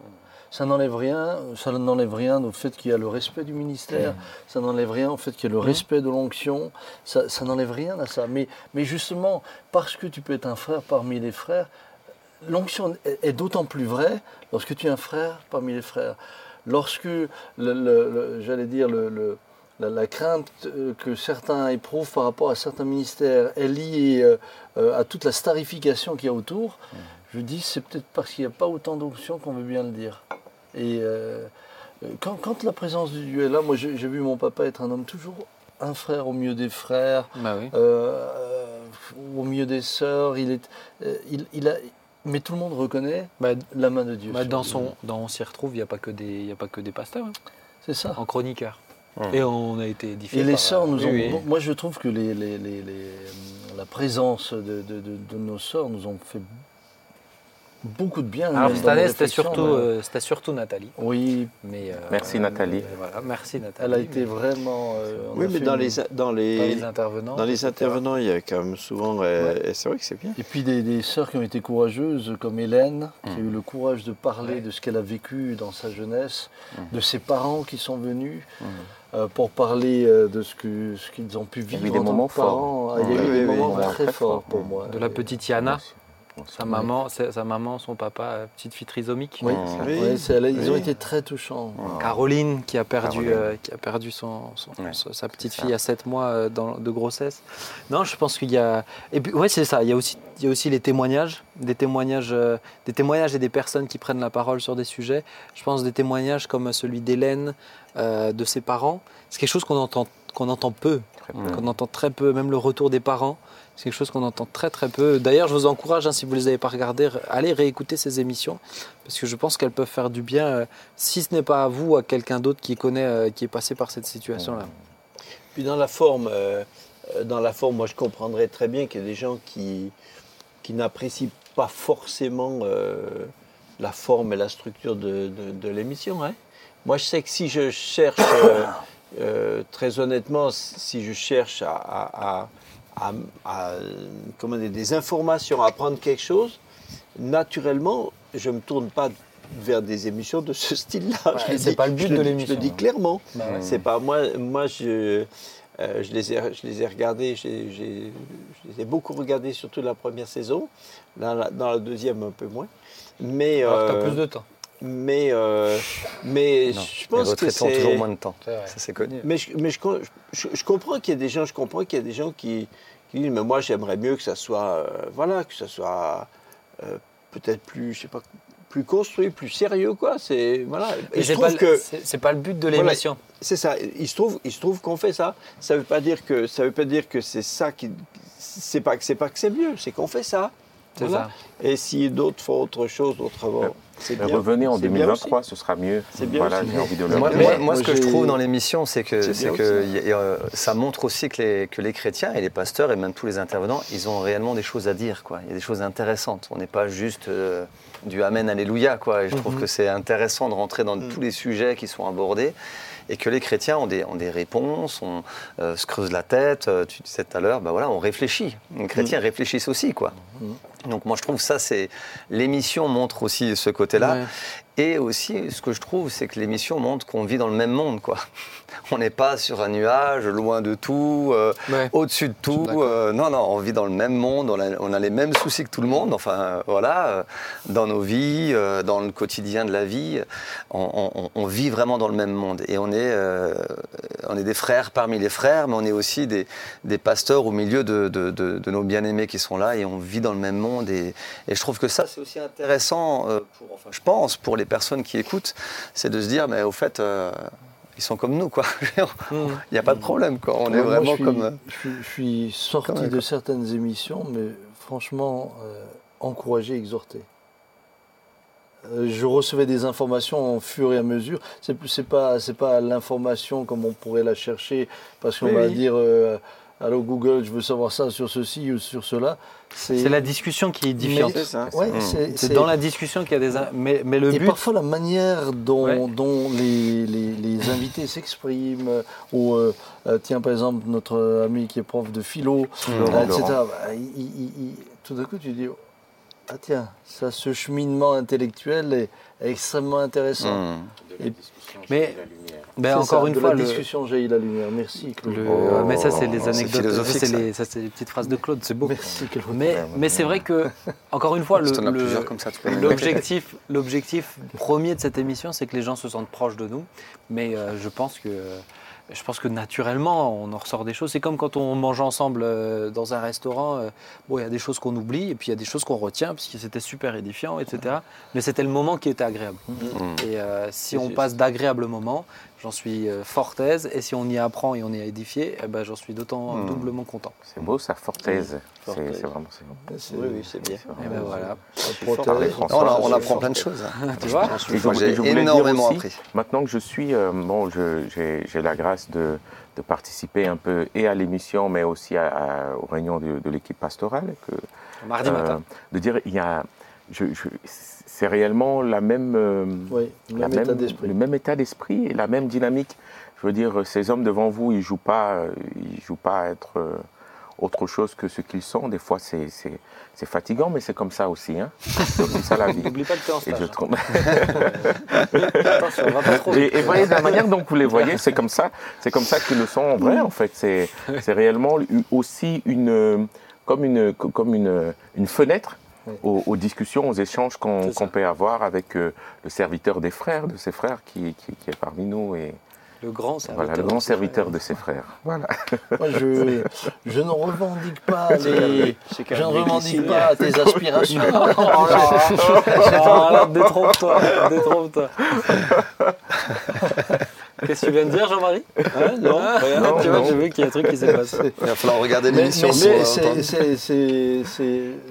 Ça n'enlève rien, ça n'enlève rien au fait qu'il y a le respect du ministère, ça n'enlève rien au fait qu'il y a le respect de l'onction, ça, ça n'enlève rien à ça. Mais, mais justement, parce que tu peux être un frère parmi les frères, l'onction est, d'autant plus vraie lorsque tu es un frère parmi les frères. Lorsque, le- le- le- j'allais dire, la, la crainte euh, que certains éprouvent par rapport à certains ministères est liée euh, euh, à toute la starification qu'il y a autour, je dis c'est peut-être parce qu'il n'y a pas autant d'onction qu'on veut bien le dire. Et euh, quand, quand la présence de Dieu est là, moi j'ai vu mon papa être un homme toujours un frère au milieu des frères,
Bah oui.
euh, au milieu des sœurs. Il est, euh, il, il a, mais tout le monde reconnaît
Bah,
la main de Dieu.
bah, dans son, dans On s'y retrouve, il n'y a, pas que des- il y a pas que des pasteurs. hein.
C'est ça.
En chroniqueur. Et on a été édifiés.
Et les sœurs nous ont.
oui, oui.
Moi, je trouve que les, les- les- les- la présence de, de- de- de nos sœurs nous ont fait beaucoup de bien.
Alors cette année, c'était surtout,
mais-
euh, c'était surtout Nathalie.
Oui,
Mais, euh,
Merci, Nathalie.
euh, voilà, merci Nathalie.
elle a été
Mais
vraiment. euh,
Oui, mais dans les, dans
dans
les,
intervenants.
dans les intervenants, il y a quand même souvent. euh, et C'est vrai que c'est bien.
Et puis des, des sœurs qui ont été courageuses, comme Hélène, qui a
Mm.
eu le courage de parler
Ouais.
de ce qu'elle a vécu dans sa jeunesse,
Mm.
de ses parents qui sont venus
Mm.
euh, pour parler euh, de ce qu'ils ont pu
y a
vivre
eu des moments.
Ah, Il y a eu
oui,
des
oui,
moments très,
très
forts
forts.
pour moi.
De la petite Yana, Sa maman, sa maman, son papa, euh, petite fille trisomique.
Oui,
Mm.
Oui.
Elle ils ont
Oui.
été très touchants.
Caroline qui a perdu, euh, qui a perdu son, son-
Ouais,
sa- sa petite fille à 7 mois euh, dans- de grossesse. Non, je pense qu'il y a. Et puis, ouais, c'est ça. Il y, a aussi, il y a aussi les témoignages, des témoignages, euh, des témoignages et des personnes qui prennent la parole sur des sujets. Je pense des témoignages comme celui d'Hélène, euh, de ses parents. C'est quelque chose qu'on entend, qu'on entend peu, qu'on entend très peu. Même le retour des parents, c'est quelque chose qu'on entend très très peu. D'ailleurs, je vous encourage, hein, si vous ne les avez pas regardées, allez réécouter ces émissions parce que je pense qu'elles peuvent faire du bien, euh, si ce n'est pas à vous, à quelqu'un d'autre qui connaît, euh, qui est passé par cette situation-là.
Puis dans la forme, euh, dans la forme, moi je comprendrais très bien qu'il y a des gens qui, qui n'apprécient pas forcément la forme et la structure de, de- de l'émission. hein. Moi je sais que si je cherche, euh, très honnêtement, si je cherche à, à- à- à- à, comment dire, des informations, à apprendre quelque chose, naturellement, je ne me tourne pas vers des émissions de ce style-là.
Ouais,
Je le
c'est
dis-
pas le but de l'émission,
Je le dis
hein.
clairement.
Bah ouais.
C'est pas moi. Moi, je, euh, je les ai, je les ai regardés. je les ai beaucoup regardés, surtout la première saison. Dans la, dans la deuxième, un peu moins. Mais,
Alors
euh,
as plus de temps.
Mais, euh, mais
Non,
je
les
pense que c'est.
toujours moins de temps. Ça, c'est connu.
Mais, je, mais je, je- je comprends qu'il y a des gens. Je comprends qu'il y a des gens qui, qui disent, mais moi, j'aimerais mieux que ça soit, euh, voilà, que ça soit euh, peut-être plus, je sais pas, plus construit, plus sérieux, quoi. C'est voilà.
Mais
Et je
c'est
trouve
pas, le-
que
c'est- pas le but de
Voilà.
l'émission.
c'est ça. Il se trouve, il se trouve qu'on fait ça. Ça veut pas dire que ça veut pas dire que c'est ça qui. C'est pas que c'est pas que c'est mieux. C'est qu'on fait ça.
C'est
Voilà.
ça.
Et si d'autres font autre chose autrement,
Mais
bien.
revenez en
C'est bien
2023, ce sera mieux.
C'est bien
Voilà,
aussi.
j'ai envie de le
Moi, moi- ce que je trouve dans l'émission, c'est que, que
aussi.
y a- euh, ça montre aussi que les, que les chrétiens et les pasteurs et même tous les intervenants, ils ont réellement des choses à dire. Quoi. Il y a des choses intéressantes. On n'est pas juste euh, du Amen, Alléluia. Quoi. Et je trouve que c'est intéressant de rentrer dans
Mhm.
tous les sujets qui sont abordés et que les chrétiens ont des, ont des réponses, on euh, se creuse la tête. euh, Tu disais tout à l'heure, bah voilà, on réfléchit. Les chrétiens réfléchissent aussi. Quoi. Donc moi, je trouve ça, c'est l'émission montre aussi ce côté-là.
Ouais.
Et aussi, ce que je trouve, c'est que l'émission montre qu'on vit dans le même monde, quoi. On n'est pas sur un nuage, loin de tout, euh,
Ouais.
au-dessus de tout. euh, non, non, on vit dans le même monde, on a, on a les mêmes soucis que tout le monde. Enfin, euh, voilà, euh, dans nos vies, dans le quotidien de la vie, on, on- on vit vraiment dans le même monde. Et on est, on est des frères parmi les frères, mais on est aussi des, des pasteurs au milieu de, de- de- de nos bien-aimés qui sont là, et on vit dans le même monde. Et, et je trouve que ça, c'est aussi intéressant, euh, pour, enfin, je pense, pour les personnes qui écoutent, c'est de se dire, mais au fait, euh, ils sont comme nous, quoi. Il n'y a pas de problème, quoi. On est
moi,
vraiment
je suis,
comme. euh,
Je suis, je suis sorti de certaines émissions, mais franchement, euh, encouragé, exhorté. Euh, je recevais des informations au fur et à mesure. C'est c'est pas c'est pas l'information comme on pourrait la chercher parce qu'on
Oui,
va
oui.
dire euh, allô Google, je veux savoir ça sur ceci ou sur cela.
C'est la discussion qui est édifiante.
C'est ça.
Ouais,
Mm.
c'est-
dans la discussion qu'il y a des. Mais, mais le
et
but.
parfois la manière dont,
Ouais.
dont les, les- les invités s'expriment, ou euh, euh, tiens par exemple notre ami qui est prof de philo,
Laurent,
euh, etc. Bah, il- il- il- tout d'un coup tu dis ah tiens ça ce cheminement intellectuel est, est extrêmement intéressant.
hmm.
Et-
Mais- Ben, encore
ça,
une
de
fois,
la
le-
discussion jaillit la lumière. Merci Claude.
le-
Oh,
mais ça, c'est les anecdotes. c'est
ça.
les, ça, c'est les petites phrases de Claude, c'est beau.
Merci Claude.
Mais, mais c'est vrai que, encore une fois, l'objectif, l'objectif premier de cette émission, c'est que les gens se sentent proches de nous. Mais euh, je pense que. Je pense que naturellement, on en ressort des choses. C'est comme quand on mange ensemble euh, dans un restaurant. euh, bon, il y a des choses qu'on oublie et puis il y a des choses qu'on retient parce que c'était super édifiant, etc. Mais c'était le moment qui était agréable.
Hmm.
Et euh, si on passe d'agréables moments, j'en suis euh, fort aise. Et si on y apprend et on est édifié, eh ben, j'en suis d'autant
Mm.
doublement content.
C'est beau ça, Fortaise. C'est
Fortaise.
c'est vraiment c'est
Oui, oui, c'est bien.
Et ben voilà.
Non, on, apprend
fort.
plein de choses.
tu vois
Et je-
Moi,
et
j'ai
je voulais dire
énormément
aussi,
appris.
Maintenant que je suis, euh, bon, j'ai la grâce de, de participer un peu et à l'émission, mais aussi à- à- aux réunions de, de l'équipe pastorale. Que,
Mardi
euh,
matin.
de dire, il y a, c'est réellement la même, euh,
Oui, le
la
même état
même-
d'esprit.
le même état d'esprit et la même dynamique. Je veux dire, ces hommes devant vous, ils jouent pas, euh, ils jouent pas à être euh, autre chose que ce qu'ils sont. Des fois, c'est, c'est, c'est fatigant, mais c'est comme ça aussi. Hein. C'est aussi ça la vie.
N'oublie pas es en
Et je trouve-
Attention, va pas trop vite.
Et, et voyez, de la manière dont vous les voyez, c'est comme ça, c'est comme ça qu'ils le sont en vrai, en fait. C'est, c'est réellement aussi une, comme une, co- comme une, une fenêtre. Aux, aux discussions, aux échanges qu'on, peut avoir avec euh, le serviteur des frères, de ses frères qui, qui, qui est parmi nous et
Le grand serviteur.
voilà, le grand
de ses
serviteur
frères.
de ses frères. Voilà.
Moi, je, je ne revendique pas les. Je ne revendique pas tes aspirations.
Oh là, là, détrompe-toi, détrompe-toi. Qu'est-ce que tu viens de dire, Jean-Marie
Hein, non,
Ah,
rien.
non,
Tu vois,
non.
j'ai vu qu'il y a un truc qui s'est passé.
Il va falloir regarder l'émission
mais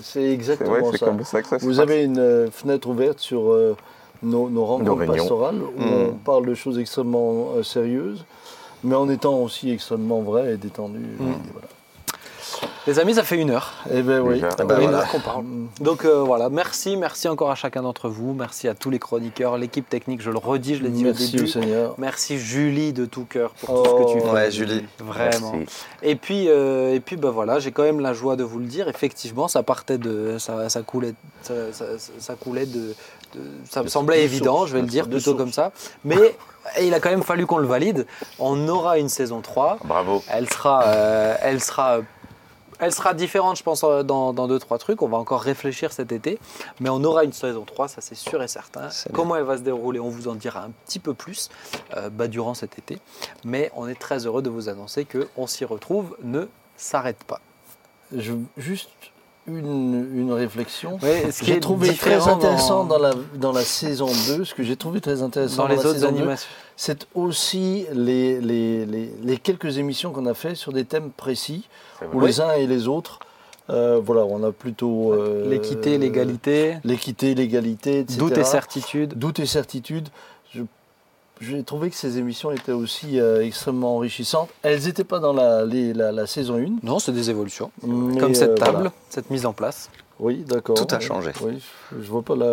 c'est- exactement
ouais, c'est
ça.
comme ça que ça se
Vous
passe.
avez une euh, fenêtre ouverte sur euh, nos, nos rencontres
Nos
pastorales où
Mm.
on parle de choses extrêmement euh, sérieuses, mais en étant aussi extrêmement vrai et détendu.
Mm.
Et voilà.
Les amis, ça fait une heure.
Eh ben oui.
Déjà.
Ah bah
Une
voilà.
heure qu'on parle. Donc euh, voilà, merci, merci encore à chacun d'entre vous. Merci à tous les chroniqueurs, l'équipe technique, je le redis, je l'ai dit
Merci
au
au
début.
Seigneur.
Merci Julie de tout cœur pour tout ce que tu
Oh,
fais.
ouais, Julie.
Vraiment.
Merci.
Et puis, euh, et puis bah voilà, j'ai quand même la joie de vous le dire. Effectivement, ça partait de, ça, ça coulait, ça, ça- ça coulait de, de- ça me semblait
de
évident,
source.
je vais le dire
De
plutôt
source.
comme ça. Mais il a quand même fallu qu'on le valide. On aura une saison 3.
Bravo.
Elle sera, euh, elle sera, elle sera différente, je pense, euh, dans, dans deux trois trucs. On va encore réfléchir cet été, mais on aura une saison 3, ça c'est sûr et certain. Comment elle va se dérouler, on vous en dira un petit peu plus euh, bah, durant cet été. Mais on est très heureux de vous annoncer que on s'y retrouve ne s'arrête pas.
Je- juste une, une réflexion.
Ouais, ce qui
J'ai
est
trouvé très intéressant dans, la, dans la saison 2, ce que j'ai trouvé très intéressant
dans
dans,
les
la
autres
saison 2,
animations.
c'est aussi les, les, les, les quelques émissions qu'on a fait sur des thèmes précis, où les uns et les autres, euh, voilà, on a plutôt... euh,
L'équité, l'égalité,
L'équité, l'égalité, etc.
doute et certitude.
Doute et certitude. Je- J'ai trouvé que ces émissions étaient aussi euh, extrêmement enrichissantes. Elles n'étaient pas dans la, les- la, la saison 1.
Non, c'est des évolutions.
mais,
Comme cette
euh,
table,
voilà.
cette mise en place.
Oui, d'accord.
Tout a changé.
Oui, je vois pas la...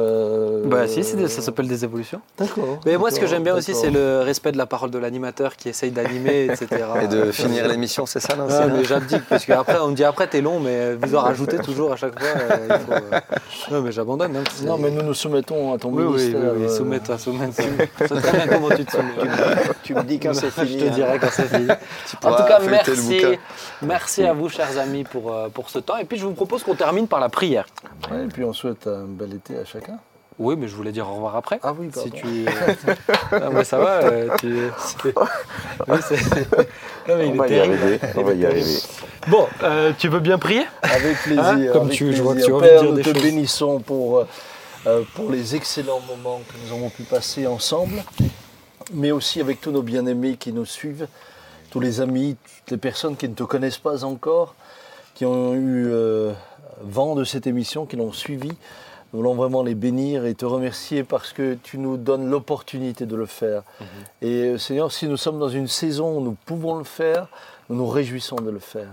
Bah si, des- ça s'appelle des évolutions.
D'accord.
Mais moi, ce que j'aime bien aussi, c'est le respect de la parole de l'animateur qui essaye d'animer, etc.
Et de finir l'émission, c'est ça, là aussi
Ah, j'abdique, parce qu'après, on me dit après, t'es long, mais vous en rajoutez toujours à chaque fois. euh, il faut, euh, Non, mais j'abandonne. hein,
Non, mais nous nous soumettons à ton
Oui, oui, oui,
ministère.
oui,
euh,
soumets-toi, soumets-toi. Je sais très bien comment tu te soumets.
Tu me dis quand c'est fini.
Je te
hein.
dirai quand c'est fini.
Tu
En tout cas, merci. Merci à vous, chers amis, pour, euh, pour ce temps. Et puis, je vous propose qu'on termine par la prière.
Ouais, et puis on souhaite un bel été à chacun.
Oui, mais je voulais dire au revoir après.
Ah oui,
Si
pardon.
tu. Ah, mais ça va, euh, tu. c'est- Oui, c'est- Non, mais il
On
est
va y
terrible.
arriver. On va y arriver.
Bon, euh, tu veux bien prier?
Avec plaisir.
Hein, comme
avec
tu- je vois que
plaisir.
tu as envie de dire
nous
des
te
choses.
bénissons pour, euh, euh, pour les excellents moments que nous avons pu passer ensemble, mais aussi avec tous nos bien-aimés qui nous suivent, tous les amis, toutes les personnes qui ne te connaissent pas encore, qui ont eu euh, vent de cette émission, qui l'ont suivi. Nous voulons vraiment les bénir et te remercier parce que tu nous donnes l'opportunité de le faire. Et euh, Seigneur, si nous sommes dans une saison où nous pouvons le faire, nous nous réjouissons de le faire.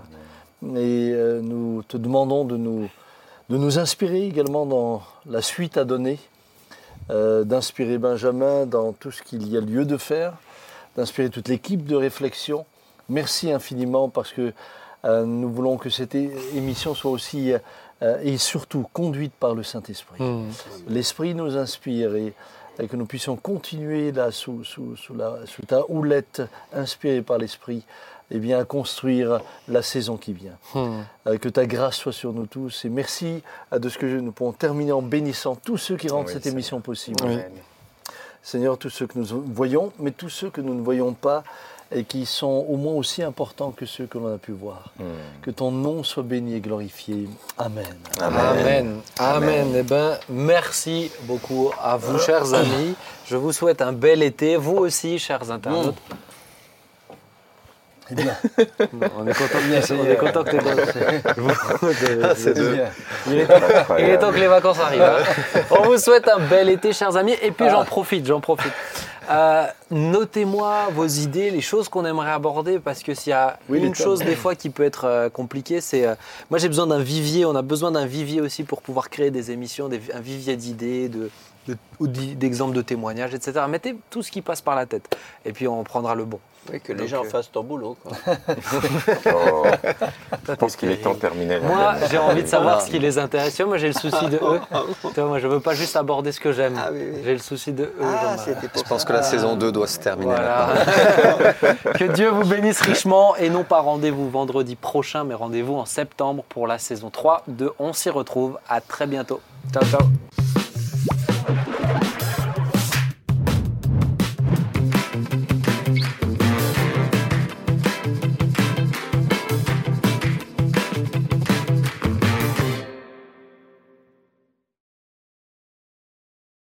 Et euh, nous te demandons de nous, de nous inspirer également dans la suite à donner, euh, d'inspirer Benjamin dans tout ce qu'il y a lieu de faire, d'inspirer toute l'équipe de réflexion. Merci infiniment parce que nous voulons que cette émission soit aussi euh, et surtout conduite par le Saint-Esprit.
Hmm.
L'Esprit nous inspire et, et que nous puissions continuer là sous, sous- sous la, sous ta houlette inspirée par l'Esprit eh bien, à construire la saison qui vient.
Hmm.
Euh, que ta grâce soit sur nous tous et merci euh, de ce que nous pouvons terminer en bénissant tous ceux qui rendent
Oui,
cette
Seigneur.
émission possible.
Oui.
Seigneur, tous ceux que nous voyons, mais tous ceux que nous ne voyons pas et qui sont au moins aussi importants que ceux que l'on a pu voir.
Hmm.
Que ton nom soit béni et glorifié. Amen.
Amen. Amen. Eh ben, merci beaucoup à vous, chers amis. Je vous souhaite un bel été. Vous aussi, chers internautes.
Eh bien,
on est content que, on est content que
c'est bien.
Il est, temps, il est temps que les vacances arrivent. hein. On vous souhaite un bel été, chers amis. Et puis j'en profite, j'en profite. Euh, Notez-moi vos idées, les choses qu'on aimerait aborder, parce que s'il y a
Oui,
une chose des fois qui peut être euh, compliquée, c'est euh, moi j'ai besoin d'un vivier. On a besoin d'un vivier aussi pour pouvoir créer des émissions, des- un vivier d'idées, de, d'exemples de témoignages, etc. Mettez tout ce qui passe par la tête, et puis on prendra le bon.
Oui, que les
Donc,
gens
euh,
fassent ton boulot. quoi.
Oh, je pense qu'il est temps de terminer.
Moi, j'ai envie de savoir
Voilà.
ce qui les intéresse. Moi, j'ai le souci de eux. Tu vois, moi, je veux pas juste aborder ce que j'aime.
Ah oui, oui.
J'ai le souci de eux.
Ah,
Je pense
ça.
que la saison 2 doit se terminer
Voilà. que Dieu vous bénisse richement et non pas rendez-vous vendredi prochain, mais rendez-vous en septembre pour la saison 3 de On s'y retrouve. À très bientôt. Ciao, ciao.